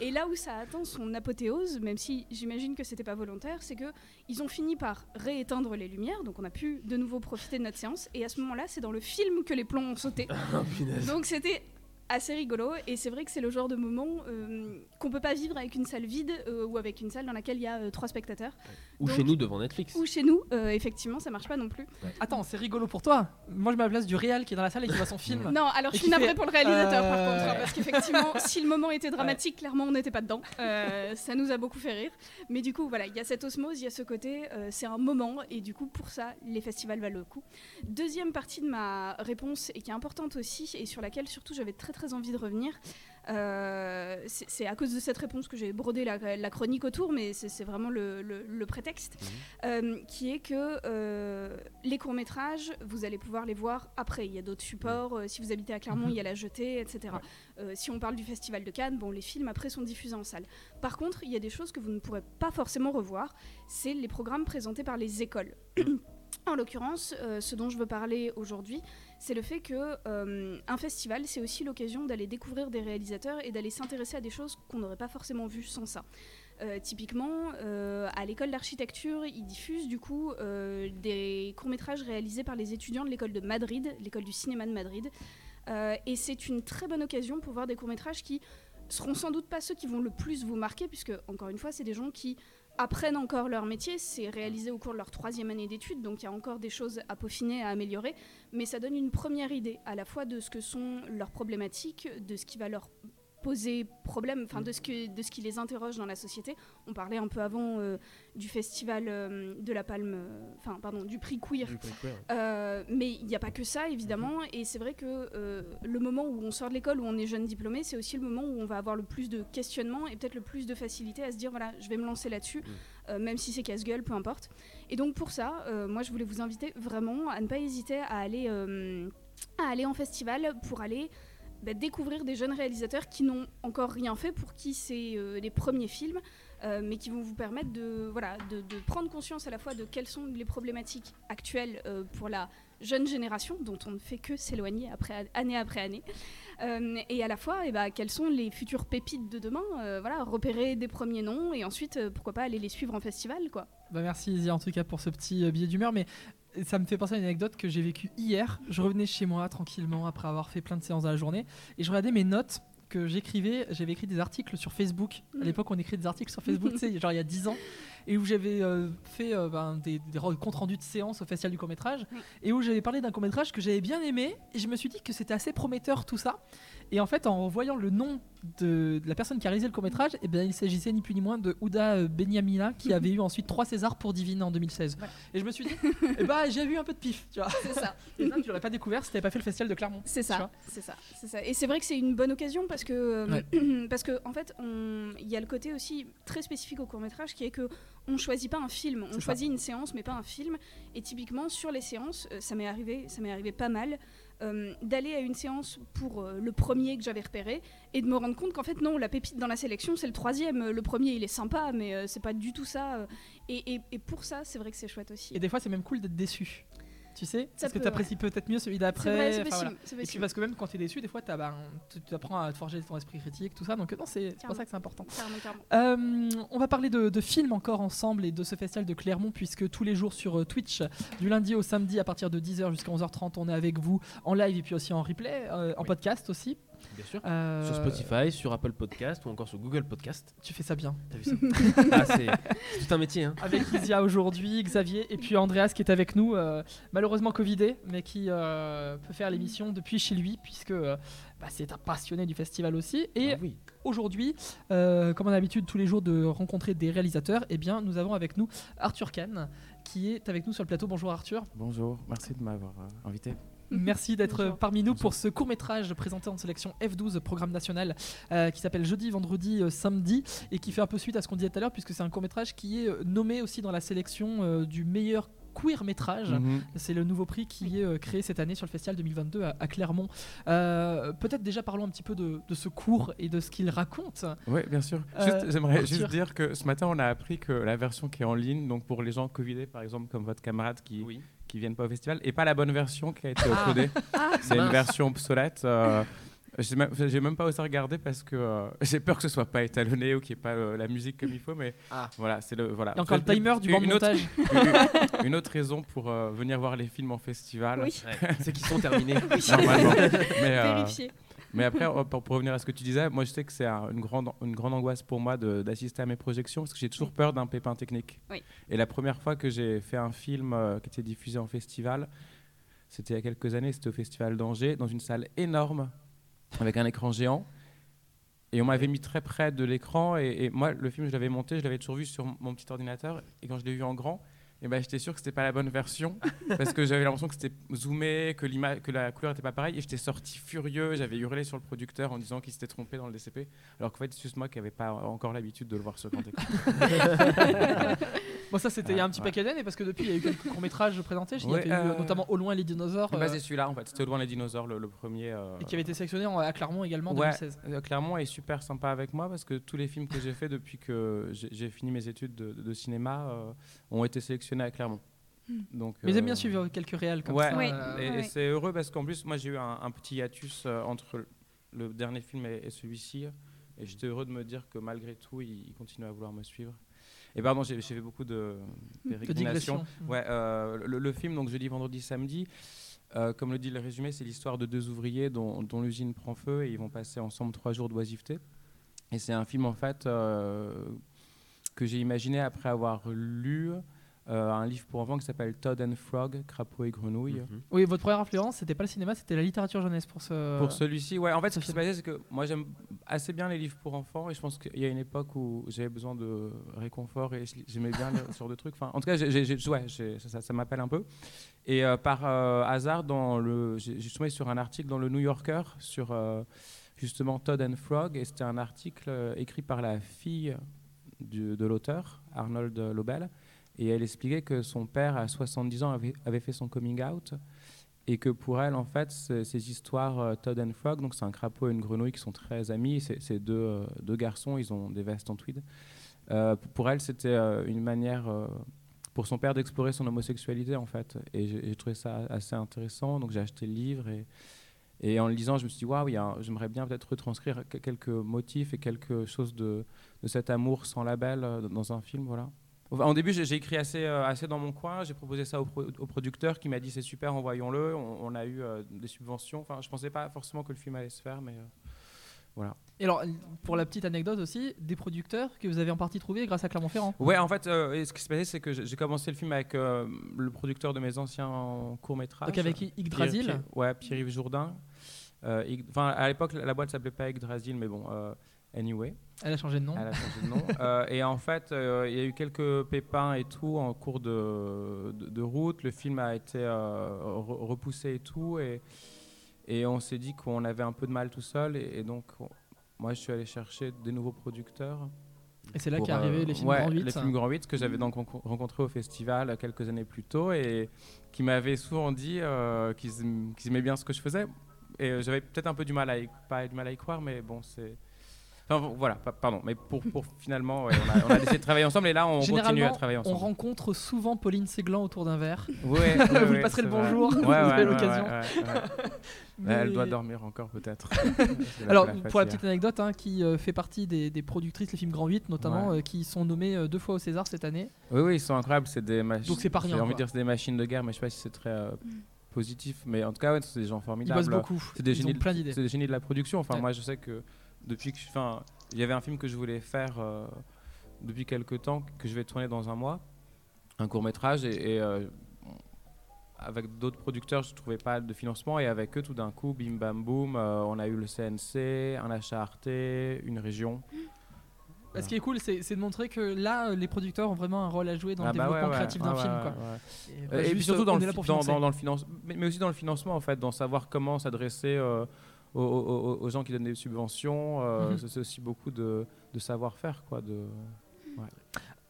Et là où ça atteint son apothéose, même si j'imagine que c'était pas volontaire, c'est que ils ont fini par rééteindre les lumières, donc on a pu de nouveau profiter de notre séance. Et à ce moment-là, c'est dans le film que les plombs ont sauté. Oh. Donc c'était assez rigolo. Et c'est vrai que c'est le genre de moment euh, qu'on peut pas vivre avec une salle vide euh, ou avec une salle dans laquelle il y a euh, trois spectateurs. Ou donc- chez nous devant Netflix. ou chez nous euh, effectivement ça marche pas non plus. Attends, c'est rigolo pour toi. Moi, je mets à la place du réal qui est dans la salle et qui voit son film. non alors Et je suis navrée fait, pour le réalisateur par contre hein, parce qu'effectivement si le moment était dramatique clairement on n'était pas dedans. Euh, ça nous a beaucoup fait rire. Mais du coup voilà il y a cette osmose il y a ce côté euh, c'est un moment et du coup pour ça les festivals valent le coup. Deuxième partie de ma réponse et qui est importante aussi et sur laquelle surtout j'avais très très envie de revenir Euh, c'est à cause de cette réponse que j'ai brodé la, la chronique autour, mais c'est vraiment le, le- le prétexte, euh, qui est que euh, les courts-métrages, vous allez pouvoir les voir après. Il y a d'autres supports, euh, si vous habitez à Clermont, il y a la jetée, etc. Si on parle du Festival de Cannes, bon, les films après sont diffusés en salle. Par contre, il y a des choses que vous ne pourrez pas forcément revoir, c'est les programmes présentés par les écoles. En l'occurrence, euh, ce dont je veux parler aujourd'hui, c'est le fait que euh, un festival, c'est aussi l'occasion d'aller découvrir des réalisateurs et d'aller s'intéresser à des choses qu'on n'aurait pas forcément vues sans ça. Euh, typiquement, euh, à l'école d'architecture, ils diffusent du coup des courts-métrages réalisés par les étudiants de l'école de Madrid, l'école du cinéma de Madrid. Et c'est une très bonne occasion pour voir des courts-métrages qui seront sans doute pas ceux qui vont le plus vous marquer, puisque, encore une fois, c'est des gens qui apprennent encore leur métier. C'est réalisé au cours de leur troisième année d'études, donc il y a encore des choses à peaufiner, à améliorer. Mais ça donne une première idée à la fois de ce que sont leurs problématiques, de ce qui va leur poser problème, enfin de ce que de ce qui les interroge dans la société. On parlait un peu avant euh, du festival euh, de la Palme, euh, enfin pardon, du prix queer. Du coup, ouais. Mais il n'y a pas que ça, évidemment. Et c'est vrai que le moment où on sort de l'école, où on est jeune diplômé, c'est aussi le moment où on va avoir le plus de questionnements et peut-être le plus de facilité à se dire voilà, je vais me lancer là-dessus, euh, même si c'est casse-gueule, peu importe. Et donc pour ça, moi je voulais vous inviter vraiment à ne pas hésiter à aller, à aller en festival pour aller bah, découvrir des jeunes réalisateurs qui n'ont encore rien fait, pour qui c'est euh, les premiers films, euh, mais qui vont vous permettre de, voilà, de, prendre conscience à la fois de quelles sont les problématiques actuelles euh, pour la jeune génération, dont on ne fait que s'éloigner après, année après année, et à la fois eh ben, quelles sont les futures pépites de demain, voilà, repérer des premiers noms, et ensuite, pourquoi pas aller les suivre en festival, quoi. Bah merci Izzy en tout cas pour ce petit billet d'humeur, mais ça me fait penser à une anecdote que j'ai vécue hier. Je revenais chez moi tranquillement après avoir fait plein de séances dans la journée et je regardais mes notes que j'écrivais. J'avais écrit des articles sur Facebook. À Mm. l'époque, on écrit des articles sur Facebook, tu sais, genre il y a 10 ans, et où j'avais euh, fait euh, ben, des, des comptes rendus de séances au Festival du court métrage, Mm. et où j'avais parlé d'un court métrage que j'avais bien aimé, et je me suis dit que c'était assez prometteur tout ça. Et en fait, en voyant le nom de, de la personne qui a réalisé le court métrage, eh ben, il s'agissait ni plus ni moins de Ouda euh, Benyamina, qui avait eu ensuite trois Césars pour Divine en 2016. Voilà. Et je me suis dit, eh ben, j'ai eu un peu de pif, tu vois. C'est ça. Et tu l'aurais pas découvert si t'avais pas fait le festival de Clermont. C'est ça, c'est ça, c'est ça. Et c'est vrai que c'est une bonne occasion parce que euh, parce que en fait, il y a le côté aussi très spécifique au court métrage qui est que on choisit pas un film, on ça. choisit une séance mais pas un film. Et typiquement sur les séances, euh, ça m'est arrivé, ça m'est arrivé pas mal. Euh, d'aller à une séance pour euh, le premier que j'avais repéré et de me rendre compte qu'en fait non la pépite dans la sélection c'est le troisième le premier il est sympa mais euh, c'est pas du tout ça euh. et, et- et pour ça c'est vrai que c'est chouette aussi Et des fois, c'est même cool d'être déçu. Tu sais Ça Parce que peut, t'apprécies peut-être mieux celui d'après. c'est enfin, voilà. c'est Et puis possible. parce que même quand t'es déçu, des fois, t'as, ben, tu tu apprends à te forger ton esprit critique, tout ça. Donc non, c'est, c'est pour ça que c'est important. Carrément, carrément. Euh, on va parler de, de films encore ensemble et de ce festival de Clermont puisque tous les jours sur euh, Twitch, du lundi au samedi à partir de 10h jusqu'à 11h30, on est avec vous en live et puis aussi en replay, euh, en podcast aussi. Bien sûr. Euh, Sur Spotify, sur Apple Podcast ou encore sur Google Podcast. Tu fais ça bien. T'as vu ça Ah, c'est tout un métier. Hein. Avec Isia aujourd'hui, Xavier et puis Andreas qui est avec nous, euh, malheureusement Covidé, mais qui euh, peut faire l'émission depuis chez lui puisque euh, bah, c'est un passionné du festival aussi. Et Ah oui. aujourd'hui, euh, comme on a l'habitude tous les jours de rencontrer des réalisateurs, eh bien nous avons avec nous Arthur Kahn qui est avec nous sur le plateau. Bonjour Arthur. Bonjour, merci de m'avoir euh, invité. Merci d'être parmi nous pour ce court métrage présenté en sélection F12, programme national, euh, qui s'appelle Jeudi, Vendredi, euh, Samedi, et qui fait un peu suite à ce qu'on disait tout à l'heure, puisque c'est un court métrage qui est euh, nommé aussi dans la sélection euh, du meilleur queer métrage. Mhm. C'est le nouveau prix qui est euh, créé cette année sur le festival 2022 à, à Clermont. Euh, Peut-être déjà parlons un petit peu de, de ce cours et de ce qu'il raconte. Oui, bien sûr. Euh, Juste, J'aimerais juste dire que ce matin, on a appris que la version qui est en ligne, donc pour les gens Covidés, par exemple, comme votre camarade qui Oui. qui viennent pas au festival, et pas la bonne version qui a été Ah. uploadée. C'est une version obsolète. euh, j'ai même, même pas osé regarder parce que euh, j'ai peur que ce soit pas étalonné ou qu'il n'y ait pas euh, la musique comme il faut, mais Ah. voilà, c'est le voilà. Il y a encore le timer du banc de autre- montage. une, une autre raison pour euh, venir voir les films en festival. Oui, Ouais, c'est qu'ils sont terminés. Normalement. Mais, euh, après, pour, pour revenir à ce que tu disais, moi je sais que c'est un- une grande, une grande angoisse pour moi d'assister à mes projections parce que j'ai toujours peur d'un pépin technique. Oui. Et la première fois que j'ai fait un film euh, qui était diffusé en festival, c'était il y a quelques années, c'était au Festival d'Angers, dans une salle énorme avec un écran géant. Et on m'avait mis très près de l'écran. Et, moi, le film, je l'avais monté, je l'avais toujours vu sur mon petit ordinateur. Et quand je l'ai vu en grand, eh ben, j'étais sûr que c'était pas la bonne version parce que j'avais l'impression que c'était zoomé, que, l'ima- que la couleur était pas pareille. Et j'étais sorti furieux. J'avais hurlé sur le producteur en disant qu'il s'était trompé dans le DCP. Alors qu'en fait, c'est juste moi qui n'avais pas encore l'habitude de le voir sur grand écran. Bon, ça c'était il y a un petit Ouais. paquet d'années parce que depuis il y a eu quelques courts métrages présentés. Il y a Ouais, eu, euh, notamment Au loin les dinosaures Bah, euh, c'est celui-là en fait. C'était au loin les dinosaures, le, le premier. euh, et qui avait été sélectionné en- à Clermont également en Ouais, 2016. euh, Clermont est super sympa avec moi parce que tous les films que j'ai fait depuis que j'ai j'ai fini mes études de, de cinéma euh, ont été sélectionnés à Clermont. Donc, Mais ils aiment euh, bien suivre quelques réels comme ouais, ça. Oui. euh, Et, c'est heureux parce qu'en plus, moi j'ai eu un, un petit hiatus euh, entre le- dernier film et, et celui-ci. Et j'étais heureux de me dire que malgré tout, il, il continue à vouloir me suivre. Et pardon, j'ai j'ai fait beaucoup de de pérégrinations. Ouais, euh, le, le film, donc jeudi, vendredi, samedi, euh, comme le dit le résumé, c'est l'histoire de deux ouvriers dont, dont l'usine prend feu et ils vont passer ensemble trois jours d'oisiveté. Et c'est un film en fait euh, que j'ai imaginé après avoir lu euh, un livre pour enfants qui s'appelle Todd and Frog, Crapaud et Grenouille. Mhm. Oui, votre première influence, c'était pas le cinéma, c'était la littérature jeunesse pour ce. Pour celui-ci, ouais. En fait, ce ce qui s'est film. passé, c'est que moi, j'aime assez bien les livres pour enfants, et je pense qu'il y a une époque où j'avais besoin de réconfort et j'aimais bien ce genre de trucs. Enfin, en tout cas, ouais, ça, ça- ça m'appelle un peu. Et euh, par euh, hasard, dans le, j'ai tombé sur un article dans le New Yorker sur euh, justement Todd and Frog, et c'était un article écrit par la fille du- de l'auteur, Arnold Lobel, et elle expliquait que son père, à 70 ans, avait, fait son coming out et que pour elle, en fait, ce- ces histoires euh, Todd and Frog, donc c'est un crapaud et une grenouille qui sont très amis, deux, euh, deux garçons, ils ont des vestes en tweed. Euh, pour elle, c'était une manière pour son père d'explorer son homosexualité, en fait. Et j'ai trouvé ça assez intéressant, donc j'ai acheté le livre et, en le lisant, je me suis dit, waouh, j'aimerais bien peut-être retranscrire que- quelques motifs et quelque chose de, de cet amour sans label dans un film, voilà. En début, j'ai écrit assez, euh, assez dans mon coin. J'ai proposé ça au, pro- au producteur qui m'a dit c'est super, envoyons-le. On, on a eu euh, des subventions. Enfin, je pensais pas forcément que le film allait se faire, mais euh, voilà. Et alors, pour la petite anecdote aussi, des producteurs que vous avez en partie trouvés grâce à Clermont-Ferrand? Ouais, en fait, euh, ce qui s'est passé, c'est que j'ai commencé le film avec le producteur de mes anciens courts métrages. Donc avec Yggdrasil. Ouais, Pierre-Yves Jourdain. Enfin, à l'époque, la boîte s'appelait pas Yggdrasil, mais bon, anyway. Elle a changé de nom. Elle a changé de nom. Euh, et en fait, euh, il y a eu quelques pépins et tout en cours de, de, de route. Le film a été euh, re- repoussé et tout. Et, et on s'est dit qu'on avait un peu de mal tout seul. Et, et donc, on- moi, je suis allé chercher des nouveaux producteurs. Et c'est là qu'est arrivé les films ouais, Grand 8. Les films Grand 8 que j'avais donc renco- rencontrés au festival quelques années plus tôt et qui m'avaient souvent dit qu'ils aim- qu'ils aimaient bien ce que je faisais. Et j'avais peut-être un peu du mal à y, pas du mal à y croire, mais bon, c'est. Enfin, voilà, pa- pardon. Mais pour, pour finalement, ouais, on, a, on a décidé de travailler ensemble et là, on continue à travailler on ensemble. rencontre souvent Pauline Séglan autour d'un verre. Ouais, Vous ouais, lui ouais, passerez le bonjour, vous ouais, avez ouais, l'occasion. ouais, ouais, ouais. Mais- Elle doit dormir encore peut-être. Alors, la pour la petite anecdote, hein, qui euh, fait partie des, des productrices, les films Grand 8 notamment, Ouais. euh, qui sont nommés euh, deux fois au César cette année. Oui, oui, ils sont incroyables. C'est des machines. Donc c'est pas rien, J'ai envie quoi. de dire c'est des machines de guerre, mais je sais pas si c'est très euh, positif. Mais en tout cas, ouais, c'est des gens Ils formidables. bossent beaucoup. C'est des Ils ont génies, plein d'idées. c'est des génies de la production. Enfin, Ouais. moi, je sais que depuis que, enfin, il y avait un film que je voulais faire euh, depuis quelques temps que je vais tourner dans un mois, un court métrage, et, et, euh, avec d'autres producteurs, je trouvais pas de financement, et avec eux, tout d'un coup, bim bam boum, euh, on a eu le CNC, un achat Arte, une région. Bah, Ce qui est cool, c'est de montrer que là, les producteurs ont vraiment un rôle à jouer dans Ah le bah développement ouais, créatif d'un ouais, film. quoi. ouais. Et, puis surtout dans le, dans, dans- dans le finance, mais, mais aussi dans le financement en fait, dans savoir comment s'adresser euh, aux, aux- aux gens qui donnent des subventions. euh, Mhm. c'est- C'est aussi beaucoup de, de savoir-faire quoi. De...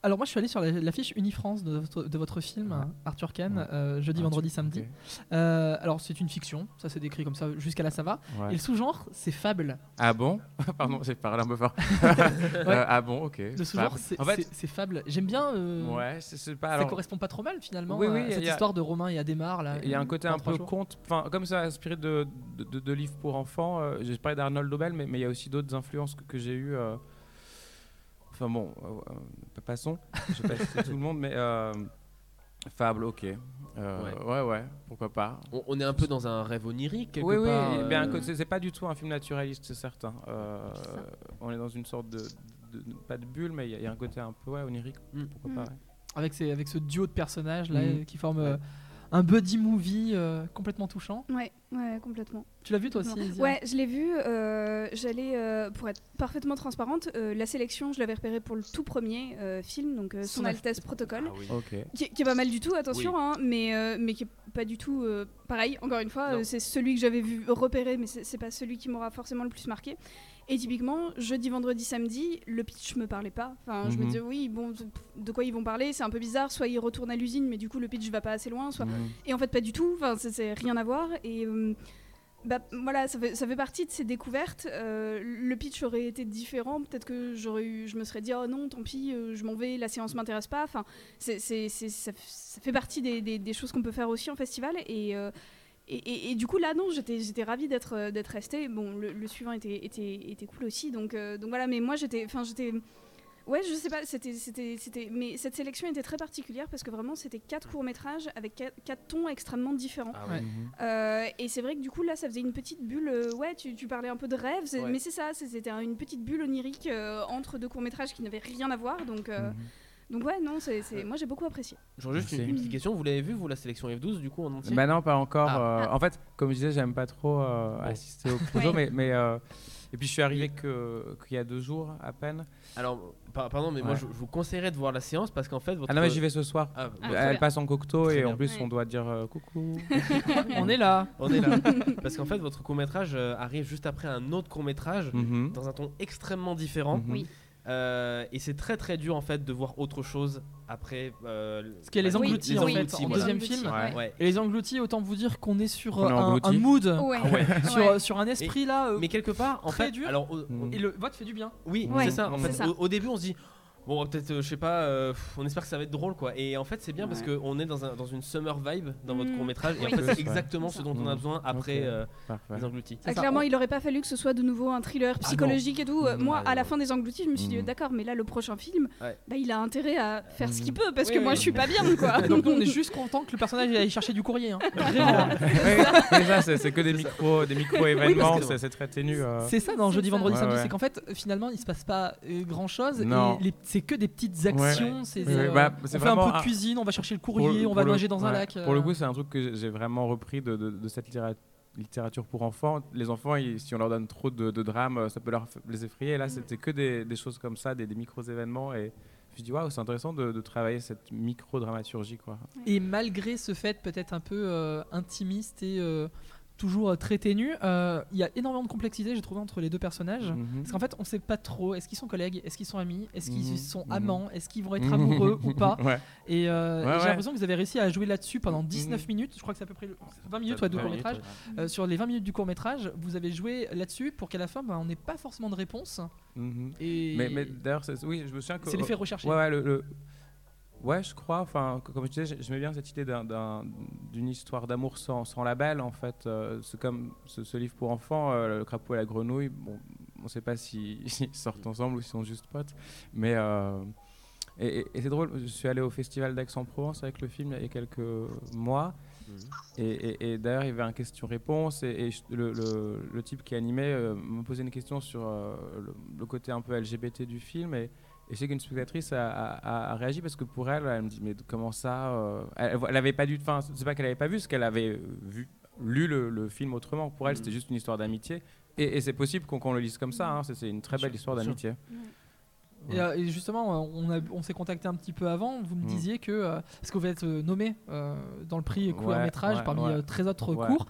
Alors moi je suis allé sur la- l'affiche Unifrance de votre, de votre film, Ouais. Arthur Ken, Ouais. euh, jeudi, Ah, vendredi, samedi. Euh, alors c'est une fiction, ça c'est décrit comme ça, jusqu'à là ça va. Ouais. Et le sous-genre c'est fable. Ah bon Pardon, j'ai parlé un peu fort. Euh, ah bon, ok. Le sous-genre Fable. c'est En fait, fable. J'aime bien... euh, ouais, pas. Ça alors, correspond pas trop mal finalement Oui, oui, à cette a- histoire de Romain et Adhémar là. Il y a un côté un peu conte, enfin comme ça inspiré de, de, livres pour enfants. j'ai parlé d'Arnold Dobel, mais mais il y a aussi d'autres influences que, que j'ai eues. Enfin bon, euh, euh, passons. Je vais pas citer tout le monde, mais euh, Fable, ok. Euh, ouais. ouais, pourquoi pas. On, on est un peu dans un rêve onirique quelque Oui, oui, part. eh euh, bien, c'est pas du tout un film naturaliste, c'est certain. Euh, on est dans une sorte de, de- pas de bulle, mais il y, a- il y a un côté un peu ouais, onirique. Mm. Pourquoi Mm. pas ouais. Avec, ces- avec ce duo de personnages là euh, qui forment euh, un buddy movie euh, complètement touchant. Ouais, ouais, complètement. Tu l'as vu toi aussi. Zia Ouais, je l'ai vu. euh, J'allais, euh, pour être parfaitement transparente, euh, la sélection, je l'avais repérée pour le tout premier euh, film, donc euh, Son, Son Altesse Protocole, Ah oui. Ok. qui, est- qui est pas mal du tout, attention, Oui. hein, mais, euh, mais qui est pas du tout euh, pareil. Encore une fois, euh, c'est celui que j'avais vu repérer, mais c'est pas celui qui m'aura forcément le plus marqué. Et typiquement, jeudi, vendredi, samedi, le pitch me parlait pas. Enfin, je me Mhm. disais, oui, bon, de quoi ils vont parler C'est un peu bizarre. Soit ils retournent à l'usine, mais du coup, le pitch va pas assez loin. Soit et en fait, pas du tout. Enfin, c'est- c'est rien à voir. Et euh, bah, voilà, ça fait, ça fait partie de ces découvertes. Euh, le pitch aurait été différent. Peut-être que j'aurais eu, je me serais dit, oh non, tant pis, euh, je m'en vais, la séance m'intéresse pas. Enfin, c'est, c'est- c'est- ça, ça fait partie des, des- des choses qu'on peut faire aussi en festival. Et. euh, et, et- et du coup là non j'étais j'étais ravie d'être euh, d'être restée bon le, le suivant était, était, était cool aussi donc euh, donc voilà mais moi j'étais enfin j'étais Ouais, je sais pas, c'était, c'était, c'était, mais cette sélection était très particulière parce que vraiment c'était quatre courts métrages avec quatre, quatre tons extrêmement différents. Ah Ouais. Euh, et c'est vrai que du coup là, ça faisait une petite bulle. euh, ouais, tu, tu parlais un peu de rêve, c'est- Ouais. mais c'est ça, c'était un- une petite bulle onirique euh, entre deux courts métrages qui n'avaient rien à voir. Donc, euh, Mhm. Donc ouais, non, c'est, c'est- moi j'ai beaucoup apprécié. J'aurais juste une, petite question. Vous l'avez vu, vous, la sélection F12, du coup, en entier? Bah non, pas encore. Ah. euh, En fait, comme je disais, j'aime pas trop euh, assister au projo, Ouais. mais, mais euh, et puis je suis arrivé que qu'il y a deux jours à peine. Alors, par- pardon, mais moi, je, je vous conseillerais de voir la séance parce qu'en fait, votre. Ah non, mais j'y vais ce soir. Ah, Ah, Elle bien. passe en cocteau et bien. en plus Ouais. on doit dire euh, coucou. On est là. on est là. parce qu'en fait, votre court métrage arrive juste après un autre court métrage Mhm. dans un ton extrêmement différent. Mhm. Oui. Euh, et c'est très très dur en fait de voir autre chose après. euh, Parce qu'il y a les bah, engloutis en fait en voilà. deuxième film. Ouais. Ouais. Et les engloutis, autant vous dire qu'on est sur On est euh, un, mood, Ouais. Ah ouais. sur, Ouais. sur un esprit là. euh, Mais quelque part, en Très fait, dur. alors. Et le vote fait du bien. oui, c'est ça. En fait, ça. Au, au début, on se dit. Bon, peut-être, euh, je sais pas, euh, on espère que ça va être drôle quoi. Et en fait, c'est bien parce Ouais. qu'on est dans, un, dans une summer vibe dans votre Mm. court métrage. Et en fait, c'est exactement ce dont on a Mm. besoin après euh, les engloutis. Ah, clairement, on- il aurait pas fallu que ce soit de nouveau un thriller Ah psychologique et tout. Euh, Mhm. Moi, Ah à la fin des engloutis, je me suis dit, d'accord, mais là, le prochain film, Ouais. bah, il a intérêt à faire ce qu'il peut parce Oui, que moi, oui. je suis pas bien, quoi. Donc nous on est juste content que le personnage aille chercher du courrier. hein. Ça, c'est que des micro, des micro événements, que- c'est très ténu. C'est ça dans jeudi, vendredi, samedi, c'est qu'en fait finalement il se passe pas grand chose c'est que des petites actions. C'est Oui, euh, bah, on fait un peu de cuisine, on va chercher le courrier, le- on va le- nager dans un lac. Pour le euh. coup, c'est un truc que j'ai vraiment repris de, de- de cette littéra- littérature pour enfants. Les enfants, ils- si on leur donne trop de, de drames, ça peut leur les effrayer. Et là, c'était que des, des choses comme ça, des, des micro-événements. Et je me dis, waouh, c'est intéressant de, de travailler cette micro-dramaturgie. quoi. Et malgré ce fait peut-être un peu euh, intimiste et euh, toujours euh, très ténu, euh, il y a énormément de complexité, j'ai trouvé, entre les deux personnages. Mhm. Parce qu'en fait, on sait pas trop. Est-ce qu'ils sont collègues Est-ce qu'ils sont amis Est-ce qu'ils Mhm. sont Mhm. amants Est-ce qu'ils vont être amoureux ou pas Ouais. Et euh, Ouais, j'ai ouais. l'impression que vous avez réussi à jouer là-dessus pendant 19 Mhm. minutes. Je crois que c'est à peu près le- 20 minutes 20 court métrage. Euh, sur les 20 minutes du court métrage, vous avez joué là-dessus pour qu'à la fin, bah, on n'ait pas forcément de réponse. Et Mais, mais d'ailleurs, oui, je me souviens que. c'est l'effet recherché. Le, le- ouais, je crois. Enfin, co- comme je disais, j'ai- j'aimais bien cette idée d'un- d'un- d'une histoire d'amour sans, sans label. En fait, Euh, c'est comme ce, ce livre pour enfants, euh, Le crapaud et la grenouille. Bon, on ne sait pas si- s'ils sortent ensemble ou s'ils sont juste potes, mais euh, et, et- et c'est drôle. Je suis allé au festival d'Aix-en-Provence avec le film il y a quelques mois. Et, et- et d'ailleurs, il y avait un question-réponse et, le, le- le type qui animait me posait une question sur le, le côté un peu LGBT du film. Et, et je sais qu'une spectatrice a, a- a réagi parce que pour elle, elle me dit Mais comment ça euh, Elle elle avait pas dû. Enfin, c'est pas qu'elle avait pas vu, c'est qu'elle avait vu, lu le, le film autrement. Pour elle, c'était juste une histoire d'amitié. Et, et c'est possible qu'on qu'on le lise comme ça. hein. C'est- C'est une très belle histoire d'amitié. Et, euh, et justement, euh, on, a- on s'est contacté un petit peu avant. Vous me Mm. disiez que. euh, parce que vous êtes nommé euh, dans le prix court Ouais, métrage ouais, parmi ouais. euh, 13 autres Ouais, cours.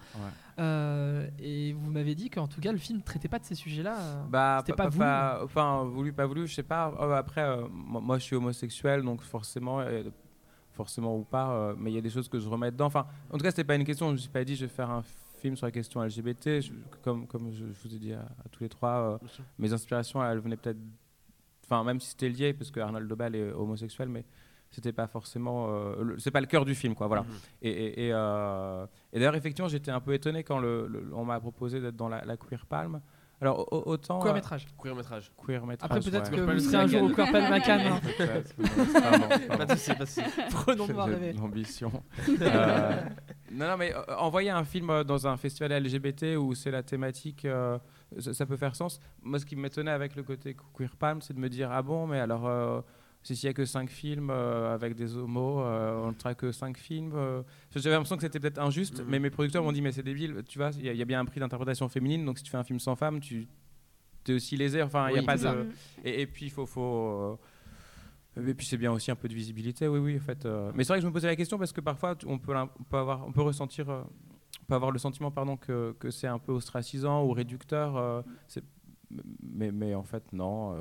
Euh, et vous m'avez dit qu'en tout cas, le film ne traitait pas de ces sujets-là. Bah, C'était pas, pas pas- voulu. enfin, voulu, pas voulu, je sais pas. Euh, après, euh, moi, je suis homosexuel, donc forcément, euh, forcément ou pas, euh, mais il y a des choses que je remets dedans. Enfin, en tout cas, c'était pas une question. Je me suis pas dit, je vais faire un film sur la question LGBT. Je- comme, comme je, je vous ai dit à, à tous les trois, euh, mes inspirations, elles venaient peut-être. Enfin, même si c'était lié, parce que Arnold Dobal est homosexuel, mais c'était pas forcément. euh, c'est pas le cœur du film, quoi. Voilà. Mhm. Et, et- et, euh, et d'ailleurs, effectivement, j'étais un peu étonné quand le, le- on m'a proposé d'être dans la, la Queer Palm. Alors, au- autant. Court euh, métrage. Court métrage. queer métrage. Après, peut-être ouais. que Queer vous serez un jour au. Queer Palm Macan. Peut-être, pardon, pardon. Pas de souci, pas de souci. Prenons de J'ai voir rêver. de l'ambition. Euh, non, non, mais euh, envoyer un film euh, dans un festival LGBT où c'est la thématique, euh, ça, ça peut faire sens. Moi, ce qui m'étonnait avec le côté Queer Palm, c'est de me dire ah bon, mais alors euh, s'il y a que 5 films euh, avec des homos, euh, on ne traite que 5 films. euh. J'avais l'impression que c'était peut-être injuste, Mhm. mais mes producteurs m'ont dit mais c'est débile, tu vois, il y, a- il y a bien un prix d'interprétation féminine, donc si tu fais un film sans femmes, tu es aussi lésé. Enfin, il y a Oui, pas ça. de. Et, et puis, il faut. faut euh, et puis c'est bien aussi un peu de visibilité, oui, oui, en fait. euh. Mais c'est vrai que je me posais la question parce que parfois on peut, l'im- on peut avoir, on peut ressentir, euh, on peut avoir le sentiment, pardon, que, que c'est un peu ostracisant ou réducteur. euh, mais, mais en fait, euh, non.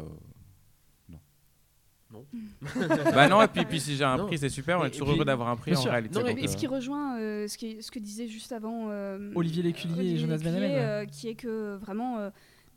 Non. bah non, et puis, puis si j'ai un Non. prix, c'est super. On est toujours heureux d'avoir un prix en sûr. réalité. Non, et Et ce euh, qui rejoint euh, ce, qui, ce que disait juste avant euh, Olivier Léculier et Jonas ouais. euh, qui est que vraiment, euh,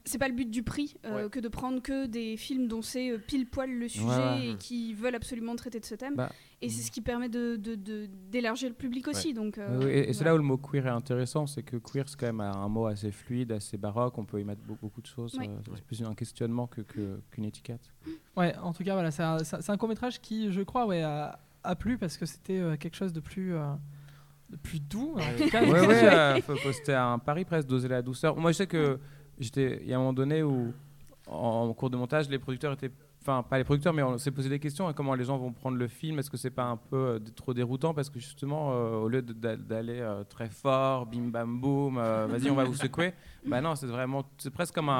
c'est pas le but du prix euh, Ouais. que de prendre que des films dont c'est euh, pile poil le sujet ouais. et qui veulent absolument traiter de ce thème. Bah, et c'est ce qui permet de, de- de- d'élargir le public aussi. Donc, euh, Oui, et, c'est là où le mot queer est intéressant, c'est que queer c'est quand même un mot assez fluide, assez baroque, on peut y mettre beaucoup, beaucoup de choses. Euh, c'est plus un questionnement que, que- qu'une étiquette. Ouais, en tout cas, voilà, c'est un, c'est un court métrage qui, je crois, ouais, a, a plu parce que c'était euh, quelque chose de plus, euh, de plus doux. Oui, je- oui, euh, faut- c'était un pari presque d'oser la douceur. Moi, je sais que j'étais, il y a un moment donné où, en, en cours de montage, les producteurs étaient, enfin, pas les producteurs, mais on s'est posé des questions hein, comment les gens vont prendre le film. Est-ce que c'est pas un peu euh, trop déroutant? Parce que justement, euh, au lieu d'aller euh, très fort, bim bam boum, vas-y, on va vous secouer. bah non, c'est vraiment, c'est presque comme un,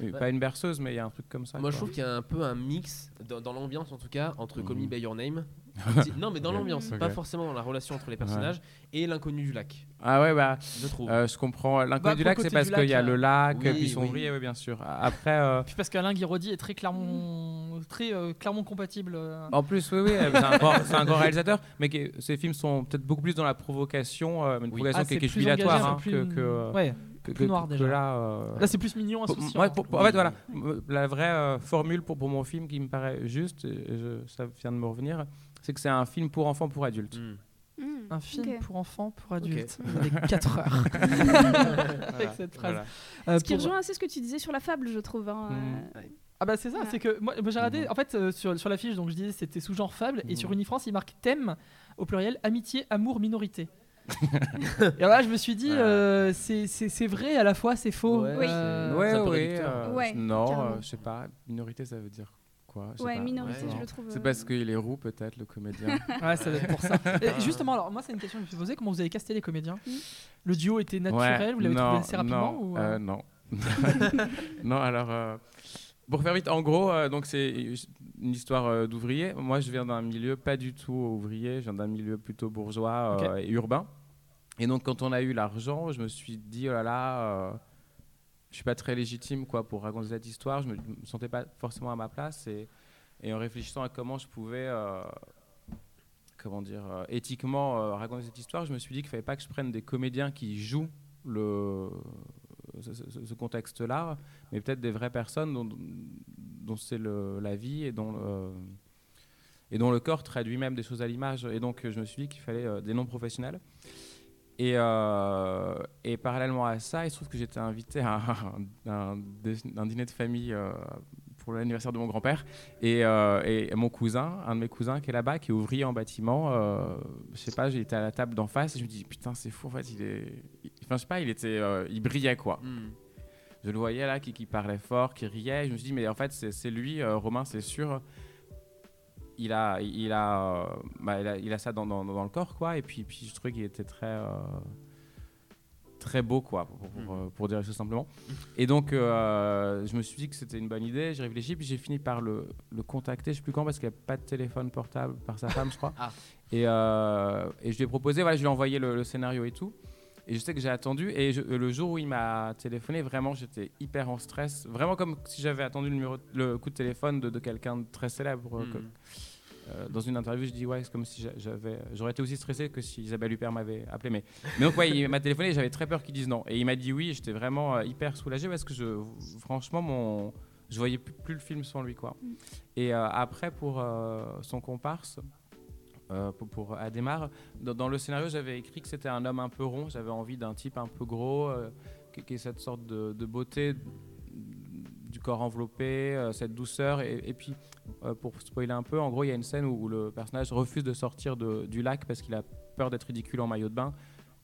un- pas une berceuse, mais il y a un truc comme ça. Moi, je trouve qu'il y a un peu un mix, dans, dans l'ambiance en tout cas, entre Call Me. By Your Name. non, mais dans l'ambiance, pas forcément dans la relation entre les personnages, et L'inconnu du lac, Ah ouais, bah. je trouve. Euh, je comprends. L'inconnu Bah, du lac, c'est parce qu'il y a le euh, lac, oui, puis son oui. oui, bien sûr. Après, euh, Puis parce qu'Alain Guiraudy est très clairement, très euh, clairement compatible. euh. en plus, oui, oui, euh, c'est un, grand- réalisateur, mais qui est- ses films sont peut-être beaucoup plus dans la provocation, euh, mais une Oui. provocation Ah, qui est, qui jubilatoire hein, que, plus- que, euh, ouais. que, plus que- noir, que déjà. là. euh, Là, c'est plus mignon, insouciant. moi, pour- pour- en fait, voilà, la vraie euh, formule pour, pour mon film qui me paraît juste, et je- ça vient de me revenir, c'est que c'est un film pour enfants, pour adultes. Mm. Hmm, Un film pour enfants, pour adultes. Avec 4 heures. Voilà, cette phrase. voilà. Euh, Ce qui pour- rejoint assez ce que tu disais sur la fable, je trouve. hein, Mm. euh, Ah bah c'est ça, Ouais. c'est que moi, moi, j'ai regardé, en fait euh, sur, sur l'affiche, donc je disais c'était sous-genre fable, et sur Unifrance il marque thème au pluriel amitié, amour, minorité. et là je me suis dit Ouais. euh, c'est- vrai à la fois c'est faux. Ouais, Oui. Ouais, ouais, euh, non, euh, je sais pas, minorité, ça veut dire quoi Ouais, pas. minorité, Ouais, je le trouve. C'est euh, parce qu'il est roux, peut-être, le comédien. ouais, ça doit être pour ça. Et justement, alors moi c'est une question que je me suis posée, comment vous avez casté les comédiens Mhm. Le duo était naturel, Ouais, vous l'avez trouvé assez rapidement non, ou, euh, euh, non. non, alors, euh, pour faire vite, en gros, euh, donc c'est une histoire euh, d'ouvrier. Moi, je viens d'un milieu pas du tout ouvrier, je viens d'un milieu plutôt bourgeois euh, et urbain. Et donc, quand on a eu l'argent, je me suis dit, oh là là, euh, je suis pas très légitime quoi, pour raconter cette histoire. Je me, me sentais pas forcément à ma place. Et, en réfléchissant à comment je pouvais. euh, comment dire, euh, éthiquement euh, raconter cette histoire, je me suis dit qu'il fallait pas que je prenne des comédiens qui jouent le, ce, contexte-là, mais peut-être des vraies personnes dont, c'est la vie et dont, et dont le corps traduit même des choses à l'image. Et donc, je me suis dit qu'il fallait des noms professionnels. Et, euh, et parallèlement à ça, il se trouve que j'étais invité à un, un dé- un dîner de famille euh, pour l'anniversaire de mon grand-père. Et, euh, et mon cousin, un de mes cousins qui est là-bas, qui est ouvrier en bâtiment, euh, je sais pas, j'étais à la table d'en face et je me dis putain c'est fou en fait, il est, enfin je sais pas, il était, il brillait quoi. Hmm. Je le voyais là, qui, qui parlait fort, qui riait. Je me suis dit, mais en fait, c'est lui, Romain, c'est sûr. Il a, il, a, euh, bah, il, a, il a ça dans, dans, dans le corps, quoi. Et puis, puis je trouvais qu'il était très, euh, très beau, quoi, pour, pour, euh, pour dire choses simplement. Et donc, euh, je me suis dit que c'était une bonne idée. J'ai réfléchi, puis j'ai fini par le, le contacter. Je sais plus quand, parce qu'il n'y a pas de téléphone portable par sa femme, je crois. Ah. Et, et je lui ai proposé, voilà, je lui ai envoyé le, le scénario et tout. Et je sais que j'ai attendu. Et je- le jour où il m'a téléphoné, vraiment, j'étais hyper en stress. Vraiment comme si j'avais attendu le, numéro, le coup de téléphone de, de quelqu'un de très célèbre. euh, Hmm. que- euh, dans une interview, je dis ouais, c'est comme si j'a- j'avais, j'aurais été aussi stressé que si Isabelle Huppert m'avait appelé. Mais, mais donc ouais, il m'a téléphoné, et j'avais très peur qu'il dise non. Et il m'a dit oui, et j'étais vraiment euh, hyper soulagé parce que je, franchement, mon, je voyais plus, plus le film sans lui quoi. Et euh, après pour euh, son comparse. Euh, pour, pour Adhémar, dans, le scénario, j'avais écrit que c'était un homme un peu rond. J'avais envie d'un type un peu gros, euh, qui, qui ait cette sorte de, beauté du corps enveloppé, euh, cette douceur. Et, puis, pour spoiler un peu, en gros, il y a une scène où, le personnage refuse de sortir du lac parce qu'il a peur d'être ridicule en maillot de bain.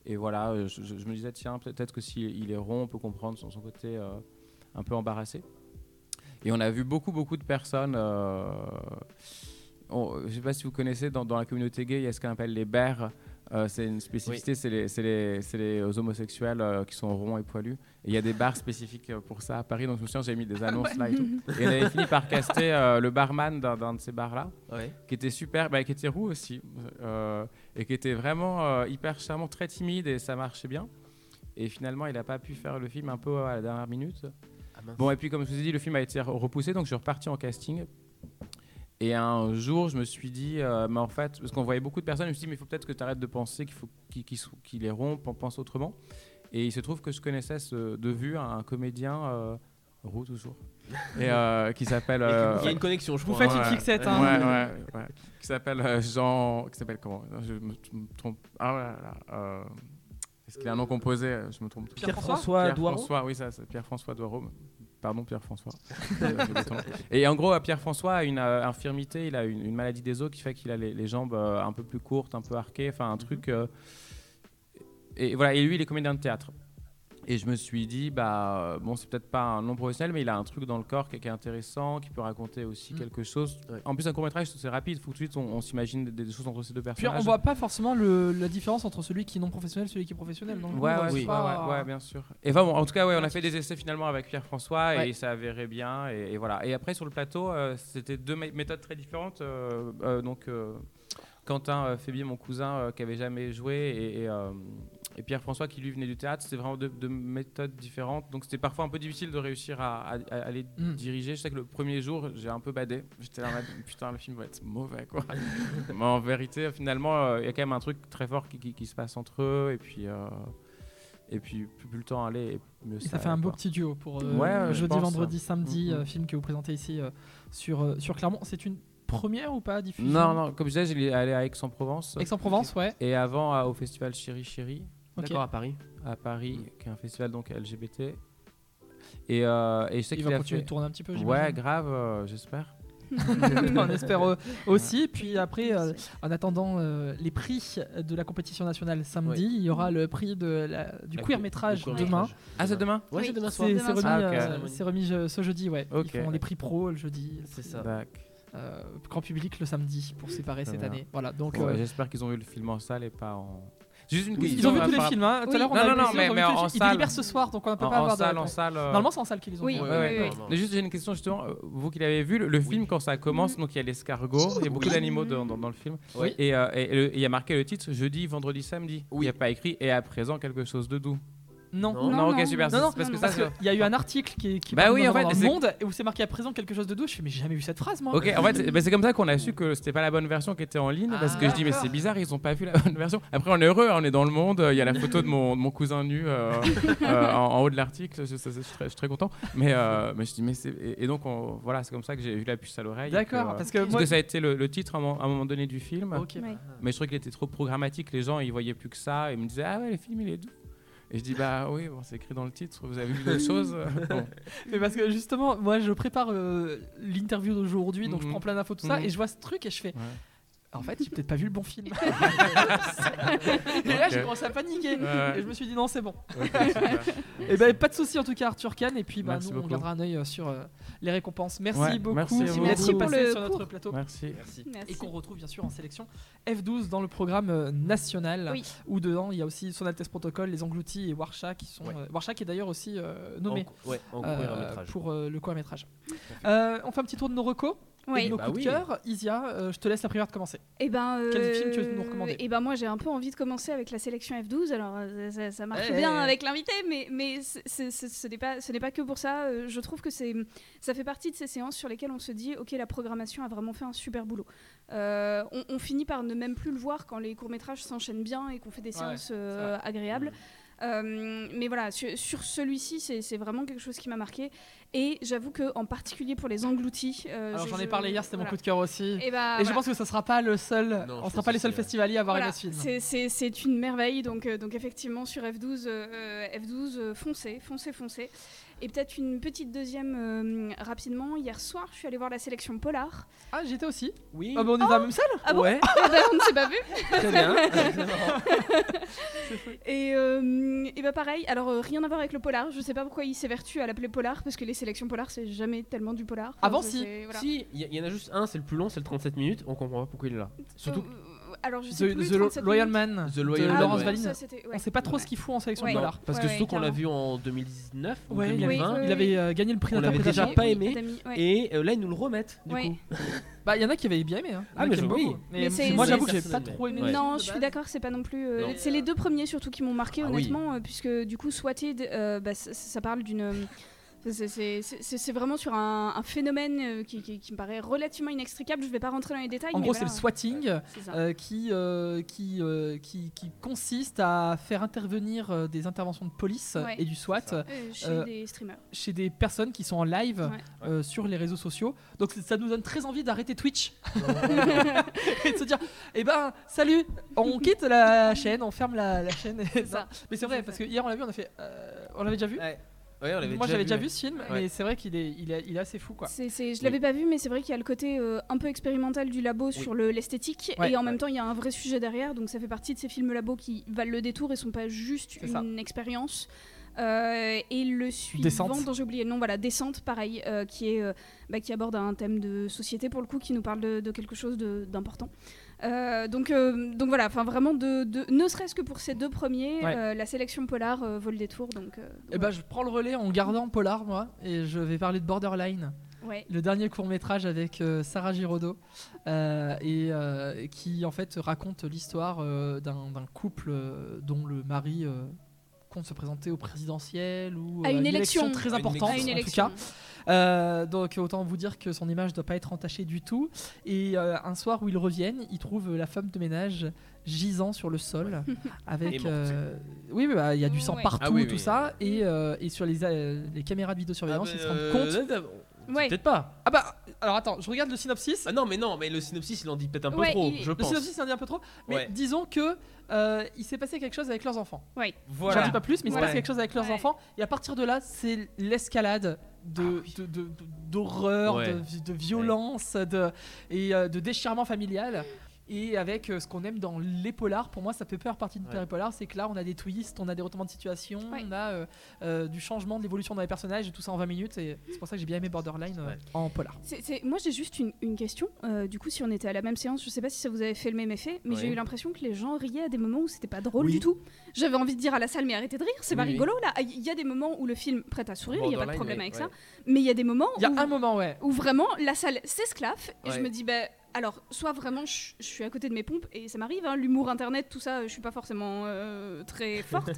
Et voilà, je, me disais, tiens, peut-être que s'il il est rond, on peut comprendre son, son côté un peu embarrassé. Et on a vu beaucoup, beaucoup de personnes. Euh, on- je ne sais pas si vous connaissez, dans, dans la communauté gay, il y a ce qu'on appelle les bears. Euh, c'est une spécificité, c'est les, les homosexuels euh, qui sont ronds et poilus. Et il y a des bars spécifiques euh, pour ça à Paris. Donc je me souviens, j'ai mis des annonces là et tout. Et on avait fini par caster euh, le barman d'un de ces bars-là, Ouais. qui était super, bah, qui était roux aussi, euh, et qui était vraiment euh, hyper charmant, très timide, et ça marchait bien. Et finalement, il n'a pas pu faire le film un peu à la dernière minute. Ah. Bon, et puis comme je vous ai dit, le film a été re- repoussé, donc je suis reparti en casting. Et un jour, je me suis dit, euh, mais en fait, parce qu'on voyait beaucoup de personnes, je me suis dit, mais il faut peut-être que tu arrêtes de penser qu'il faut qu'il qu'il sou- qu'il est rond, pen- pense autrement. Et il se trouve que je connaissais ce- de vue un comédien euh, roux toujours, et euh, qui s'appelle. euh, Il y a une connexion, je Vous crois. faites une Ouais. fixette, Ouais, hein. ouais, ouais. Qui s'appelle euh, Jean. Qui s'appelle comment? Je me, trompe. Ah ouais, là. euh, Est-ce qu'il a un nom composé? Je me trompe. Pierre-François Pierre François, oui, ça, c'est Pierre-François Doireau. Pardon, Pierre-François. Nom. Et en gros, euh, Pierre-François a une euh, infirmité, il a une, une maladie des os qui fait qu'il a les, les jambes euh, un peu plus courtes, un peu arquées, enfin un truc. euh, et voilà, et lui, il est comédien de théâtre. Et je me suis dit, bah, euh, bon, c'est peut-être pas un non professionnel, mais il a un truc dans le corps qui, est- intéressant, qui peut raconter aussi Mm. quelque chose. Ouais. En plus, un court-métrage, c'est rapide, il faut tout de suite, on, on s'imagine des, des choses entre ces deux Puis personnages. on voit pas forcément le- la différence entre celui qui est non professionnel et celui qui est professionnel. Donc, Ouais, oui. pas- ouais, ouais, bien sûr. Et enfin, bon, en tout cas, ouais, on a fait des essais finalement avec Pierre-François Ouais. et ça avérait bien. Et, et voilà. Et après, sur le plateau, euh, c'était deux mé- méthodes très différentes. euh, euh, donc, euh, Quentin euh, Fébier, mon cousin, euh, qui avait jamais joué, et, et, euh, et Pierre-François, qui lui venait du théâtre, c'était vraiment deux, deux méthodes différentes. Donc, c'était parfois un peu difficile de réussir à, à- à les Mm. diriger. Je sais que le premier jour, j'ai un peu badé. J'étais là, putain, le film va être mauvais, quoi. Mais en vérité, finalement, il y a quand même un truc très fort qui, qui- qui se passe entre eux. Et puis, et puis plus, plus le temps allait, mieux ça fait un beau quoi. petit duo pour euh, Ouais, jeudi, vendredi, hein. samedi, Mhm. euh, film que vous présentez ici euh, sur, sur Clermont. C'est une première ou pas diffusion Non, non, comme je disais, j'allais aller à Aix-en-Provence. Aix-en-Provence, ouais. Et avant, à- au festival Chéri Chéri. D'accord, à Paris. à Paris, qui est un festival donc LGBT. Et, euh, et je sais Il qu'il va a continuer fait... de tourner un petit peu, Ouais, j'imagine. grave, euh, j'espère. on espère euh, aussi. Puis après, euh, en attendant euh, les prix de la compétition nationale samedi, il y aura le prix de la- du La- queer métrage demain. Ah, c'est demain Ouais, Oui. c'est demain soir. C'est Demain remis, soir. Ah, ok. euh, c'est remis euh, ce jeudi, ouais. Ok. Ils font les prix pro le jeudi. C'est ça. Euh, grand public le samedi pour séparer cette année. Voilà, donc Ouais, euh, J'espère qu'ils ont vu le film en salle et pas en. Juste une question. ils ont vu tous les films. Hein. Tout à l'heure, on Non, a non, non, mais- mais ils en salle. libère ce soir, donc on ne peut pas en avoir de- salle, en salle. euh, Normalement, c'est en salle qu'ils les ont Oui, oui, juste j'ai une question justement, vous qui l'avez vu, le, le film quand ça commence, donc il y a l'escargot, il y a beaucoup Oui. d'animaux dans, dans- dans le film, Oui. et euh, il y a marqué le titre jeudi, vendredi, samedi. Oui. Il n'y a pas écrit et à présent quelque chose de doux. Non. Non. Non, ok non, super. Non, parce que ça. Qu'il y a eu un article qui, qui Bah oui, dans, en fait, dans le monde et où c'est marqué à présent quelque chose de doux. Je fais, mais j'ai jamais vu cette phrase, moi. Ok, en fait, c'est bah, c'est comme ça qu'on a su que c'était pas la bonne version qui était en ligne, parce que je dis mais c'est bizarre, ils ont pas vu la bonne version. Après, on est heureux, on est dans le monde. Il y a la photo de mon, de mon cousin nu euh, euh, en, en haut de l'article. Je, je- je suis très, je suis très content. Mais, euh, mais je dis mais c'est et, et donc on- voilà, c'est comme ça que j'ai eu la puce à l'oreille. D'accord, euh, parce que Parce moi. que ça a été le, le titre à un, moment- à un moment donné du film. Ok. Ouais. Mais je trouvais qu'il était trop programmatique. Les gens, ils voyaient plus que ça. Ils me disaient, ah ouais, le film, il est doux. Et je dis bah oui, bon, c'est écrit dans le titre, vous avez vu d'autres choses Bon. Mais parce que justement, moi je prépare euh, l'interview d'aujourd'hui, donc je Mhm. prends plein d'infos, tout ça, Mhm. et je vois ce truc et je fais. Ouais. En fait, j'ai peut-être pas vu le bon film. et là, j'ai commencé à paniquer. Ouais. Et je me suis dit non, c'est bon. Ok, super. Et ben pas de souci en tout cas, Arthur Kahn. Et puis bah, Merci nous, on beaucoup. gardera un œil euh, sur euh, les récompenses. Merci Ouais, beaucoup merci vous. Merci pour passé le sur notre cours. plateau. Merci. Merci. Merci. Et qu'on retrouve bien sûr en sélection F12 dans le programme euh, national. Oui. Où dedans il y a aussi Son Altesse Protocol, Les Engloutis et Warsha qui sont. Ouais. euh, Warsha qui est d'ailleurs aussi euh, nommé. En, ouais, en euh, pour euh, le court métrage. on fait un petit tour de nos recos Oui. de nos Bah coups oui. de cœur. Isia, euh, je te laisse la prière de commencer. Et ben, Quel film tu veux nous recommander Et ben moi j'ai un peu envie de commencer avec la sélection F12. Alors euh, ça, ça marche Eh. bien avec l'invité, mais mais ce n'est pas ce n'est pas que pour ça. Euh, Je trouve que c'est ça fait partie de ces séances sur lesquelles on se dit ok la programmation a vraiment fait un super boulot. Euh, on, on finit par ne même plus le voir quand les courts métrages s'enchaînent bien et qu'on fait des Ouais, séances euh, agréables. Euh, mais voilà, sur, sur celui-ci, c'est vraiment quelque chose qui m'a marqué. Et j'avoue que en particulier pour les engloutis. euh, Alors je- j'en ai parlé hier, c'était mon coup de cœur aussi. Et, bah, Et je pense que ce sera pas le seul, Non, on sera pas les seuls festivaliers à avoir Voilà, ce film. c'est- une merveille, donc, euh, donc effectivement sur F12, euh, F12 euh, foncez, foncez, foncez. Et peut-être une petite deuxième euh, rapidement. Hier soir, je suis allée voir la sélection Polar. Ah, j'étais aussi. Oui. Ah, bah, on est dans la même salle Ah bon ouais, Eh ben, on ne s'est pas vu. très bien. Et, euh, et bah pareil, alors euh, rien à voir avec le Polar. Je sais pas pourquoi il s'évertue à l'appeler Polar, parce que les sélections Polar, c'est jamais tellement du Polar. Enfin, Avant, c'est- si. voilà. Si, il y, y en a juste un, c'est le plus long, c'est le 37 minutes. On comprend pas pourquoi il est là. Surtout Euh, alors je sais The, plus. The 37 Loyal minutes. Man The de Loyal Man, Laurence. Valine. On sait pas trop Ouais. ce qu'il fout en sélection Ouais. de Polar. parce Ouais, que ouais, surtout qu'on l'a vu en 2019 ou Ouais, il avait, 2020. Oui, il avait euh, gagné le prix On l'avait déjà pas aimé. Et euh, là, ils nous le remettent. Du Ouais. coup. Bah, il y en a qui avaient bien aimé. Hein. Ah, mais je- oui. Mais, Mais moi, j'avoue que j'ai pas trop aimé. Non, je suis d'accord, c'est pas non plus. euh, c'est les deux premiers surtout qui m'ont marqué, Ah oui. honnêtement, euh, puisque du coup, Swatted, euh, bah, ça, ça parle d'une. C'est- vraiment sur un, un phénomène euh, qui, qui- qui me paraît relativement inextricable. Je vais pas rentrer dans les détails. En mais gros, c'est le swatting. euh, qui, euh, qui, euh, qui, qui consiste à faire intervenir des interventions de police Ouais. et du SWAT. Euh, chez euh, des streamers. chez des personnes qui sont en live Ouais. euh, sur les réseaux sociaux. Donc ça nous donne très envie d'arrêter Twitch et de se dire eh ben salut, on quitte la chaîne, on ferme la, la chaîne. et- ça. Non. Mais c'est vrai parce que hier on l'a vu, on a fait, euh, on l'avait déjà vu. Ouais. Ouais, on l'avait Moi j'avais déjà vu ce film, Ouais. mais c'est vrai qu'il est, il est, il est assez fou quoi. C'est- c'est- je Oui. l'avais pas vu, mais c'est vrai qu'il y a le côté euh, un peu expérimental du labo sur le- l'esthétique, Ouais. et en même temps il y a un vrai sujet derrière, donc ça fait partie de ces films labo qui valent le détour et sont pas juste C'est ça. une expérience. Euh, et le suivant Descente. dont j'ai oublié le nom, voilà, Descente, pareil, euh, qui est euh, bah, qui aborde un thème de société pour le coup, qui nous parle de, de quelque chose de- d'important. Euh, donc, euh, donc voilà, enfin vraiment de, de- ne serait-ce que pour ces deux premiers, Ouais. euh, la sélection polar vaut le détour. Donc, Et ben je prends le relais en gardant Polar moi et je vais parler de Borderline. ouais. le dernier court métrage avec Sarah Giraudot et qui en fait raconte l'histoire d'un couple dont le mari compte se présenter au présidentiel ou À euh, une élection. très importante À une en tout cas. Euh, donc autant vous dire que son image doit pas être entachée du tout. Et euh, un soir où ils reviennent, ils trouvent la femme de ménage gisant sur le sol avec euh, oui bah, il y a du sang Ouais. partout Ah oui, tout oui. ça et, euh, et sur les, euh, les caméras de vidéosurveillance Ah, ils se bah, rendent compte Ouais. Peut-être pas. ah bah alors attends je regarde le synopsis Ah non, mais non, mais le synopsis, il en dit peut-être un peu Ouais, trop, il- je Le pense. synopsis c'est un dit un peu trop, mais Ouais. disons que euh, il s'est passé quelque chose avec leurs enfants. J'en Voilà. dis pas plus, mais il s'est Ouais. passé quelque chose avec leurs Ouais. enfants. Et à partir de là, c'est l'escalade de, de- de- de- d'horreur, Ouais. de, de violence, de, et euh, de déchirement familial. Et avec euh, ce qu'on aime dans les polars, pour moi ça peut faire partie de Ouais. les polars, c'est que là on a des twists, on a des retournements de situation, Ouais. on a euh, euh, du changement, de l'évolution dans les personnages et tout ça en 20 minutes. Et c'est pour ça que j'ai bien aimé Borderline euh, en polar. C'est- c'est- Moi, j'ai juste une, une question. Euh, du coup, si on était à la même séance, je sais pas si ça vous avait fait le même effet, mais Ouais. j'ai eu l'impression que les gens riaient à des moments où c'était pas drôle Oui. du tout. J'avais envie de dire à la salle, mais arrêtez de rire, c'est pas rigolo là. Il y a des moments où le film prête à sourire, il y a pas de problème avec ouais. ça, mais il y a des moments Il y a où, un moment, ouais. où vraiment la salle s'esclaffe et je me dis, bah. Alors, soit vraiment je, je suis à côté de mes pompes et ça m'arrive, hein, l'humour internet, tout ça, je suis pas forcément euh, très forte.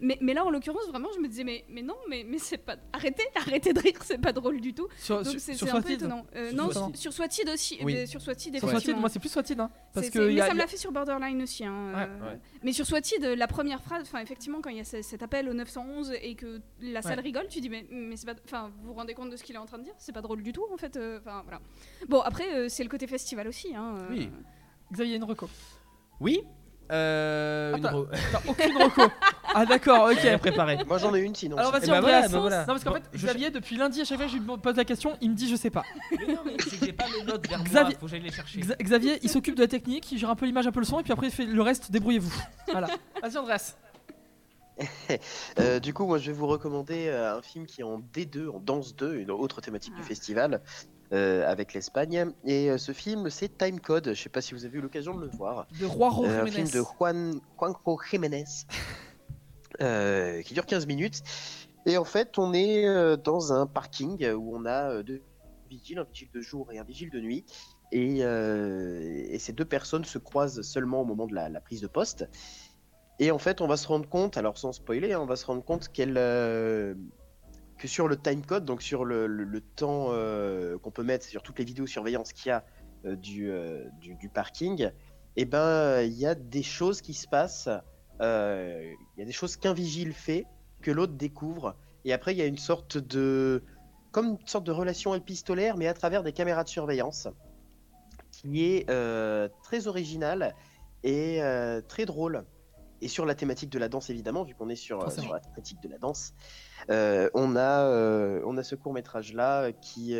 mais, mais là, en l'occurrence, vraiment, je me disais, mais, mais non, mais, mais c'est pas. Arrêtez, arrêtez de rire, c'est pas drôle du tout. Sur, Donc c'est un peu étonnant. Euh, Sur non, sur, sur Swatted aussi. Oui. mais sur Swatted, Sur effectivement. moi c'est plus Swatted, hein, parce que y mais a- ça me l'a fait sur Borderline aussi. hein, Ouais, euh, ouais. Mais sur Swatted, la première phrase, enfin effectivement, quand il y a ce- cet appel au 911 et que la salle Ouais. rigole, tu dis mais, mais c'est pas, enfin vous vous rendez compte de ce qu'il est en train de dire? C'est pas drôle du tout en fait. euh, Enfin voilà. Bon après euh, c'est le côté festival aussi. Hein, euh, Oui. Xavier, une reco. Oui. Euh, une Attends. re- T'as aucune reco. Ah d'accord, ok. Préparé. Moi j'en ai une sinon. Alors vas-y Eh Andreas. voilà, voilà. Non parce qu'en Bon, fait je- Xavier depuis lundi à chaque fois que je lui pose la question, il me dit je sais pas. Mais non, mais c'est que j'ai pas mes notes vers Xavier- moi, faut que j'aille les chercher. Xa- Xavier il s'occupe de la technique, il gère un peu l'image, un peu le son et puis après il fait le reste, débrouillez-vous. Voilà. Vas-y Andreas. Euh, du coup, moi, je vais vous recommander euh, un film qui est en D2, en danse 2, une autre thématique du Ah. festival avec l'Espagne. Et euh, ce film, c'est Time Code. Je sais pas si vous avez eu l'occasion de le voir. De Juanjo Euh, un Jiménez. film de Juan Juanjo Jiménez euh, qui dure 15 minutes. Et en fait, on est euh, dans un parking où on a euh, deux vigiles, un vigile de jour et un vigile de nuit. Et, euh, et ces deux personnes se croisent seulement au moment de la, la prise de poste. Et en fait, on va se rendre compte, alors sans spoiler, hein, on va se rendre compte qu'elle, euh, que sur le time code, donc sur le, temps euh, qu'on peut mettre sur toutes les vidéosurveillances qu'il y a euh, du, euh, du, parking, et ben il y a des choses qui se passent, il y a des choses qu'un vigile fait, que l'autre découvre, et après il y a une sorte de, comme une sorte de relation épistolaire, mais à travers des caméras de surveillance, qui est très originale et très drôle. Et sur la thématique de la danse, évidemment, vu qu'on est sur, euh, sur la thématique de la danse, euh, on, a, euh, on a ce court métrage là qui,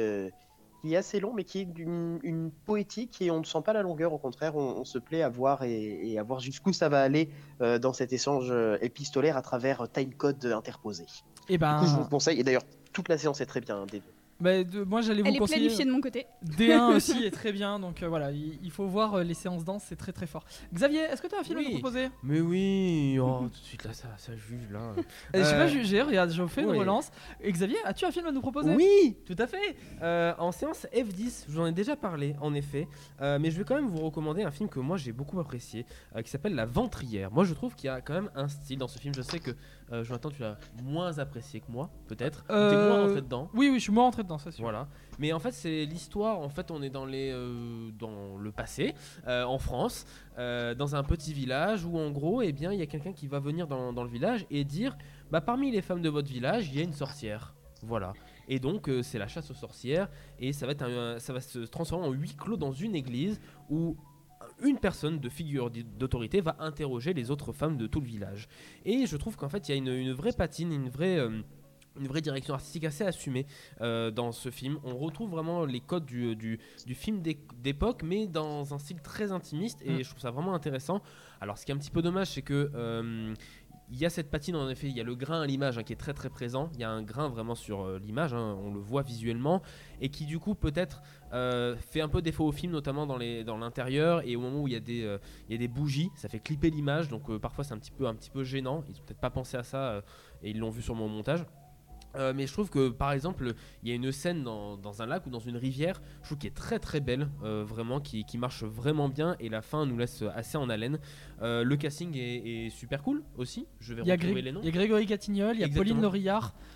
qui est assez long, mais qui est d'une une poétique et on ne sent pas la longueur. Au contraire, on, on se plaît à voir et, et à voir jusqu'où ça va aller dans cet échange épistolaire à travers timecode interposé. Et Du coup, je vous ben le conseille. Et d'ailleurs, toute la séance est très bien. hein, des deux. Bah, de- moi j'allais vous Elle est conseiller. planifiée de mon côté. D1 aussi est très bien, donc euh, voilà, il, il faut voir euh, les séances danse, c'est très très fort. Xavier, est-ce que tu as un film à Oui. nous proposer? Mais oui, oh, tout de suite là, ça, ça juge là. Euh, Je suis Euh, pas jugé, regarde, je fais une oui. relance. Et Xavier, as-tu un film à nous proposer? Oui, tout à fait. Euh, en séance F10, j'en ai déjà parlé, en effet. Euh, mais je vais quand même vous recommander un film que moi j'ai beaucoup apprécié, euh, qui s'appelle La Ventrière. Moi je trouve qu'il y a quand même un style dans ce film. Je sais que euh, Jonathan, tu l'as moins apprécié que moi, peut-être. Ou T'es Euh, moins rentré dedans. Oui, oui, je suis moins rentré dedans, c'est sûr. Voilà. Mais en fait, c'est l'histoire. En fait, on est dans, les, euh, dans le passé, euh, en France, euh, dans un petit village où, en gros, eh bien, il y a quelqu'un qui va venir dans, dans le village et dire bah, parmi les femmes de votre village, il y a une sorcière. Voilà. Et donc, euh, c'est la chasse aux sorcières. Et ça va, être un- ça va se transformer en huis clos dans une église où une personne de figure d'autorité va interroger les autres femmes de tout le village. Et je trouve qu'en fait, il y a une, une vraie patine, une vraie. euh, une vraie direction artistique assez assumée euh, dans ce film. On retrouve vraiment les codes du, du, du film d'é- d'époque, mais dans un style très intimiste, et Mm. je trouve ça vraiment intéressant. Alors, ce qui est un petit peu dommage, c'est que euh, il y a cette patine, en effet, il y a le grain à l'image hein, qui est très très présent. Il y a un grain vraiment sur euh, l'image, hein, on le voit visuellement, et qui du coup peut-être euh, fait un peu défaut au film, notamment dans l'intérieur et au moment où il y a des euh, bougies, ça fait clipper l'image, donc euh, parfois c'est un petit peu un petit peu gênant. Ils ont peut-être pas pensé à ça et ils l'ont vu sur mon montage. Euh, mais je trouve que par exemple, il y a une scène dans, dans un lac ou dans une rivière, je trouve qui est très très belle, euh, vraiment, qui, qui marche vraiment bien et la fin nous laisse assez en haleine. Euh, le casting est, est super cool aussi. Je vais retrouver les noms. il y a Grégory Catignol, il y a. Pauline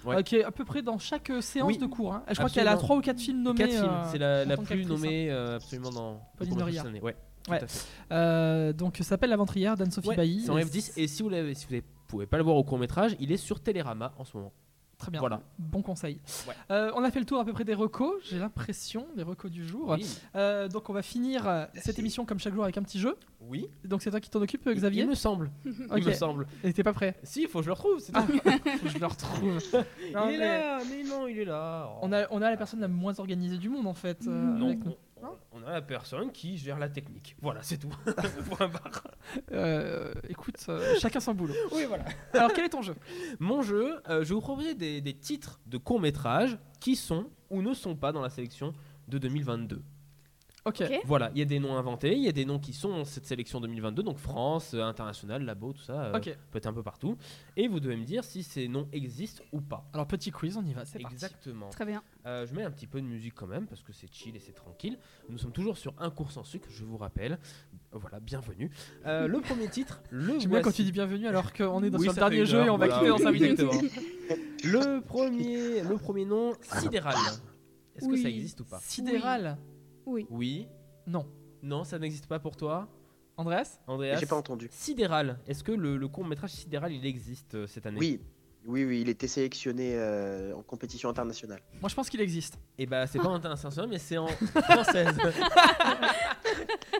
Ouais. euh, qui est à peu près dans chaque séance Oui. de cours. hein. Je crois qu'elle a Absolument. 3 ou 4 films nommés. C'est la, la plus hein. nommée euh, absolument dans Pauline année. Ouais, Ouais. donc ça s'appelle La Ventrière d'Anne-Sophie Ouais, Bailly. c'est en Et F10 et si vous l'avez, si vous pouvez pas le voir au court métrage, il est sur Télérama en ce moment. Très bien. Voilà. Bon conseil. Ouais. Euh, on a fait le tour à peu près des recos, j'ai l'impression, des recos du jour. Oui. Euh, donc on va finir euh, cette émission comme chaque jour avec un petit jeu. Oui. Donc c'est toi qui t'en occupes, Il- Xavier Il me semble. Il me semble. Et t'es pas prêt Si, il faut que je le retrouve. Ah, faut que je le retrouve. Non, il est mais là, mais non, il est là. On a, on a la personne la moins organisée du monde en fait. euh, Non, avec on, on- on a la personne qui gère la technique. Voilà, c'est tout. Point barre. Euh, écoute, euh, chacun son boulot. Oui, voilà. Alors quel est ton jeu? Mon jeu, euh, je vais vous proposer des, des titres de courts métrages qui sont ou ne sont pas dans la sélection de 2022. Ok. Ok. Voilà, il y a des noms inventés, il y a des noms qui sont dans cette sélection 2022, donc France, euh, international, labo, tout ça, euh, Ok. peut être un peu partout. Et vous devez me dire si ces noms existent ou pas. Alors petit quiz, on y va, c'est parti. Exactement. Très bien. Euh, je mets un petit peu de musique quand même parce que c'est chill et c'est tranquille. Nous sommes toujours sur un cours sans sucre, je vous rappelle. Voilà, bienvenue. Euh, le premier titre, le J'aime bien quand tu dis bienvenue alors qu'on est dans Oui, le dernier jeu et on va voilà, quitter dans 5 oui, minutes. Le premier, le premier nom, Sidéral. Est-ce que ça Oui. existe ou pas? Sidéral Oui. Oui. Non. Non, ça n'existe pas pour toi, Andreas Andreas. J'ai pas entendu. Sidéral. Est-ce que le, le court métrage Sidéral il existe euh, cette année? Oui, oui, oui, il était sélectionné euh, en compétition internationale. Moi je pense qu'il existe. Et bah c'est pas en international mais c'est en française.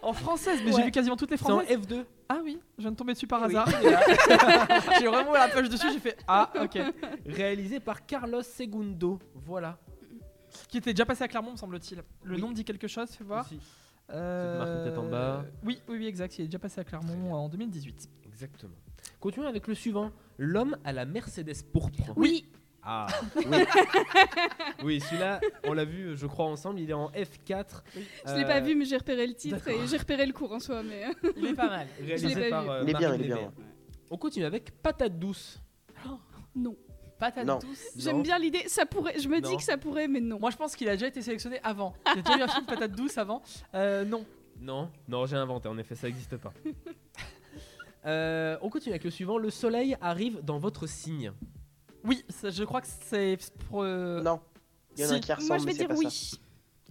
En française, mais j'ai vu quasiment toutes les C'est en françaises. F2. Ah oui, je viens de tomber dessus par Oui, hasard. j'ai vraiment la page dessus, j'ai fait Ah, ok. Réalisé par Carlos Segundo. Voilà. Qui était déjà passé à Clermont, me semble-t-il. Le Oui. nom me dit quelque chose, fais voir. Euh, marque en bas. Oui, oui, oui, exact. Il est déjà passé à Clermont en 2018. Exactement. Continuons avec le suivant. L'homme à la Mercedes pourpre. Oui, Ah, oui. oui, celui-là, on l'a vu, je crois, ensemble. Il est en F4. je l'ai pas vu, mais j'ai repéré le titre et j'ai repéré le cours en soi. Mais Il est pas mal. Réalisé Je l'ai pas par vu. euh, Il est bien, il est bien. On continue avec Patate douce. non. Douce. J'aime bien l'idée. Ça pourrait. Je me Non. dis que ça pourrait, mais non. Moi, je pense qu'il a déjà été sélectionné avant. Il y a déjà eu un film Patate douce avant. Euh, non. Non, non, j'ai inventé. En effet, ça n'existe pas. Euh, on continue avec le suivant. Le soleil arrive dans votre signe. Oui, ça, je crois que c'est. euh, Non. Il y en a un si. qui ressemble, Moi, je vais c'est dire pas oui. ça.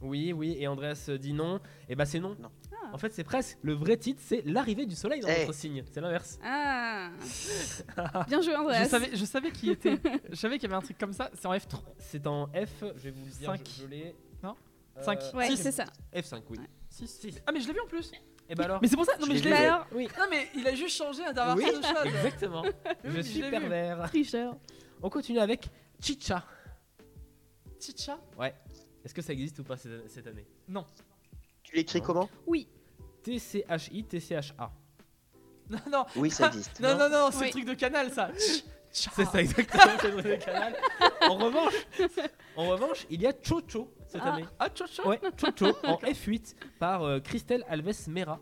Oui, oui. Et Andreas dit non. Et bah, c'est non. Non. En fait, c'est presque. Le vrai titre, c'est l'arrivée du soleil dans Eh. votre signe. C'est l'inverse. Ah. Bien joué, Andreas. je savais, je savais qui était. je savais qu'il y avait un truc comme ça. C'est en F3. C'est en F. Je vais vous le dire. Cinq. Je, je l'ai. Non Euh, Cinq. Ouais, c'est ça. F5, oui. Ouais. 6. Ah, mais je l'ai vu en plus. Et bah alors Mais c'est pour ça. Non, mais Je l'ai vu. alors, Oui, Non, mais il a juste changé à dernière Oui, de chose. exactement. Je suis pervers. tricheur. On continue avec Chicha. Chicha Est-ce que ça existe ou pas cette année? Tu l'écris Non. comment? Oui. T-C-H-I, T-C-H-A. Non, non. Oui, ça existe. Non, non, non, c'est Oui. le truc de canal, ça. C'est ça exactement, c'est le vrai canal. En revanche, en revanche, il y a Chocho cette Ah. année. Ah, Chocho Ouais, Chocho en F8 par euh, Christelle Alves Mera.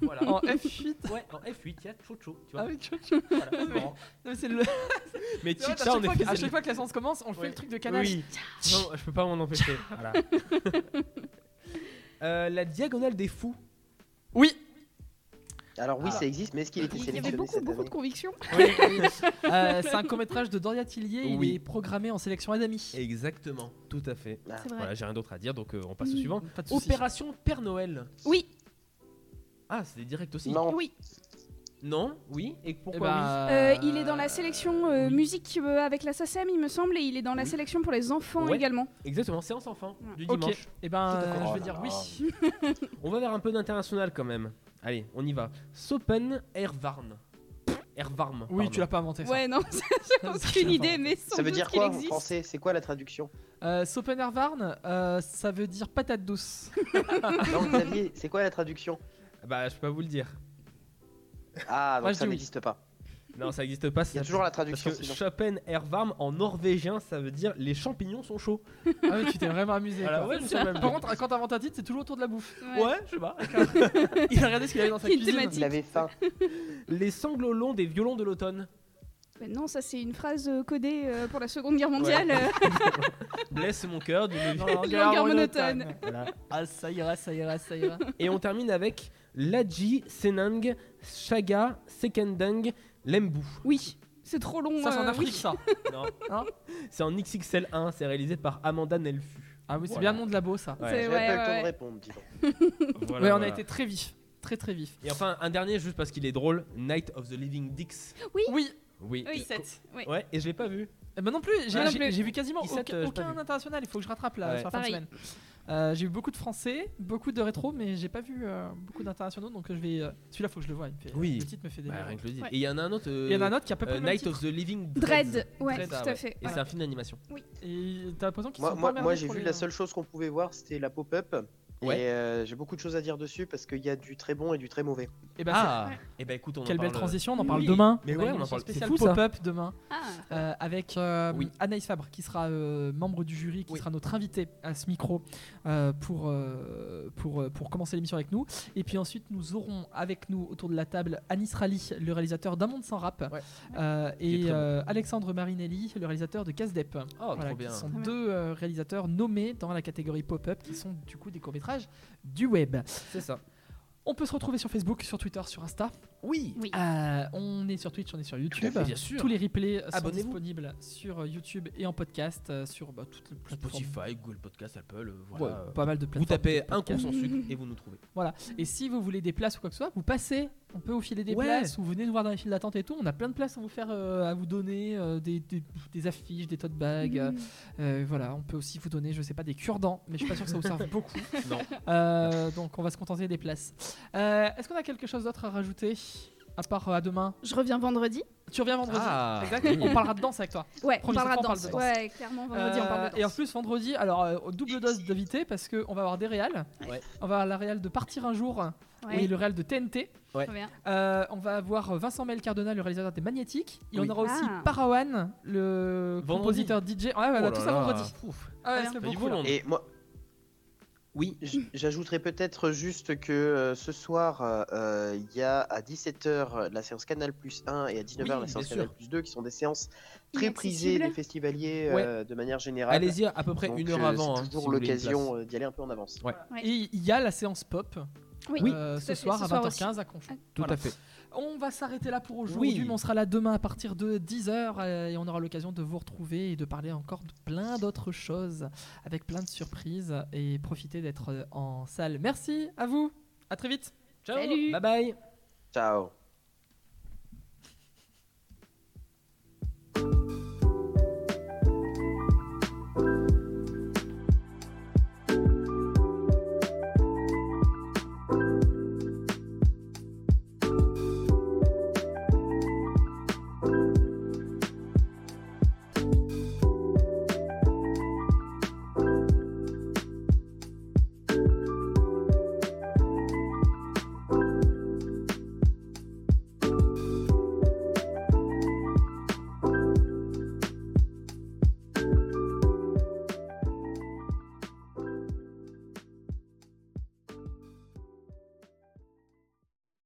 Voilà. En F8. Ouais, en F8, il y a Chocho, tu Ah vois. oui, Chocho. Voilà, c'est mais- marrant. Non, mais c'est le. Mais vrai, à en chaque, fois, effet, que- à chaque fois que la séance commence, on fait le truc de canal. Oui, non, je peux pas m'en empêcher. Voilà. Euh, la diagonale des fous. Oui. Alors oui, Ah. ça existe, mais est-ce qu'il était Il y sélectionné avait beaucoup, cette beaucoup de conviction. Oui, oui. Euh, c'est un court-métrage de Doria Tillier. Oui. Il est programmé en sélection Adami. Exactement, tout à fait. Ah. C'est vrai. Voilà, j'ai rien d'autre à dire, donc euh, on passe au Mm. suivant. Pas de soucis. Opération Père Noël. Oui, Ah, c'est direct aussi. Non, oui. Non, oui, et Eh pourquoi ben, Euh, il est dans la sélection euh, oui. musique euh, avec la SACEM, il me semble, et il est dans la Oui. sélection pour les enfants Ouais. également. Exactement, séance enfant Ouais. du dimanche. Ben, à fait. euh, je Oh vais là dire là. oui. On va vers un peu d'international quand même. Allez, on y va. Sopen Ervarn. Ervarm. Oui, tu l'as pas inventé. Ça. Ouais, non, j'ai aucune idée, mais sans ça veut doute dire qu'il quoi en français? C'est quoi la traduction? Euh, Sopenervarn, euh, ça veut dire patate douce. Non, Xavier, c'est quoi la traduction? Bah, je peux pas vous le dire. Ah, donc ça oui. n'existe pas. Non, ça existe pas. Il y a toujours la Parce traduction. que sinon. Schopen Ervarm en norvégien, ça veut dire les champignons sont chauds. Ah oui, tu t'es vraiment amusé. Voilà, ouais, Par contre, quand t'inventes un titre, c'est toujours autour de la bouffe. Ouais. je sais pas. Il a regardé ce qu'il avait dans sa cuisine. thématique. Il avait faim. Les sanglots longs des violons de l'automne. Bah non, ça c'est une phrase euh, codée euh, pour la Seconde Guerre mondiale. Blesse mon cœur d'une longueur monotone. Voilà. Ah, ça ira, ça ira, ça ira. Et on termine avec Laji Senang Shaga Sekendang Lembu. Oui, c'est trop long. Ça, c'est en euh, Afrique, oui. ça. Non. Hein c'est en XXL1, c'est réalisé par Amanda Nelfu. Ah oui, c'est Voilà. bien le nom de la beau, ça. Ouais. C'est- ouais, pas eu le temps ouais. de répondre, dis donc. Voilà, ouais, on a voilà. été très vif. Très, très vif. Et enfin, un dernier, juste parce qu'il est drôle Night of the Living Dix. Oui, Oui. Oui, Et- 7. Oui. Ouais, et je l'ai pas vu. Eh ben non plus, j'ai Moi non j'ai- plus. j'ai vu quasiment sept, aucun, euh, j'ai pas aucun vu. international, il faut que je rattrape là Ouais. sur la fin de Pareil. semaine. Euh, j'ai vu beaucoup de français, beaucoup de rétro, mais j'ai pas vu euh, beaucoup d'internationaux, donc euh, je vais. euh, Celui-là, faut que je le voie. Il me fait, Oui. Le titre me fait des. Bah, rien que le. Ouais. Et il y en a un autre. euh, Il y en a un autre qui a pas euh, même Night of the Living Dread, ouais, Dread, tout ah à ouais. fait. Et ouais. c'est un film d'animation. Et t'as l'impression qu'ils Moi, sont pas moi, moi, j'ai vu la seule chose qu'on pouvait voir, c'était la pop-up. Ouais. Et euh, j'ai beaucoup de choses à dire dessus parce qu'il y a du très bon et du très mauvais. Eh ben, Ah Et bah écoute, on c'est- en Quelle belle parle- transition, on en parle oui. demain. Mais On a ouais, on en parle- ça. pop-up demain Ah, euh, avec euh, Oui. Anaïs Fabre qui sera euh, membre du jury, qui Oui. sera notre invitée à ce micro euh, pour, euh, pour, euh, pour commencer l'émission avec nous. Et puis ensuite, nous aurons avec nous autour de la table Anis Rally, le réalisateur d'Un monde sans rap, Ouais. euh, et bon. euh, Alexandre Marinelli, le réalisateur de Casdep. Oh, Voilà, trop bien. qui sont bien. deux euh, réalisateurs nommés dans la catégorie pop-up, qui sont du coup des courts-métrages du web. C'est ça. On peut se retrouver sur Facebook, sur Twitter, sur Insta. Oui. Oui. Euh, on est sur Twitch, on est sur YouTube. Bien sûr. Tous les replays sont disponibles sur YouTube et en podcast euh, sur bah, toutes les plateformes. Spotify, Google Podcast, Apple, euh, Ouais, voilà. pas mal de Vous plateformes. tapez de un cours podcast. sans sucre et vous nous trouvez. Et si vous voulez des places ou quoi que ce soit, vous passez. On peut vous filer des Ouais. places ou vous venez nous voir dans les files d'attente et tout. On a plein de places à vous faire, euh, à vous donner, euh, des, des- des affiches, des tote bags. euh, Mm. euh, voilà, on peut aussi vous donner, je sais pas, des cure-dents, mais je suis pas sûr que ça vous serve beaucoup. Non. Euh, donc on va se contenter des places. Euh, Est-ce qu'on a quelque chose d'autre à rajouter? À part euh, à demain Je reviens vendredi. Tu reviens vendredi. Ah. Exact. On parlera de danse avec toi. Ouais, Promis, on parlera de danse. parle de danse. Ouais, clairement, vendredi, on parle de Euh, danse. Et en plus, vendredi, alors euh, double dose d'invités parce qu'on va avoir des réals. Ouais. On va avoir la réal de Partir un jour Ouais, et le réal de TNT. très bien. Euh, on va avoir Vincent Mel Cardona, le réalisateur des Magnétiques. Et Oui. on aura aussi Ah. Parawan, le Vendredi. compositeur DJ. Ouais, voilà, Oh là tout ça là. vendredi. Ouf. Ah ouais, Très c'est bien. beaucoup. Là. monde. Et moi, Oui. j'ajouterais peut-être juste que euh, ce soir, euh, il y a à 17h la séance Canal Plus 1 et à 19h Oui, la séance. Canal Plus 2 qui sont des séances très prisées des festivaliers euh, de manière générale. Allez-y à peu près Donc, une heure euh, avant. C'est hein, si toujours l'occasion euh, d'y aller un peu en avance. Ouais. Et il y a la séance pop Oui, euh, ce soir à soir 20h15 à Conchon. Tout Voilà. à fait. On va s'arrêter là pour aujourd'hui, Oui. mais on sera là demain à partir de 10h et on aura l'occasion de vous retrouver et de parler encore de plein d'autres choses avec plein de surprises et profiter d'être euh, en salle. Merci à vous, à très vite. Ciao. Salut. Bye bye. Ciao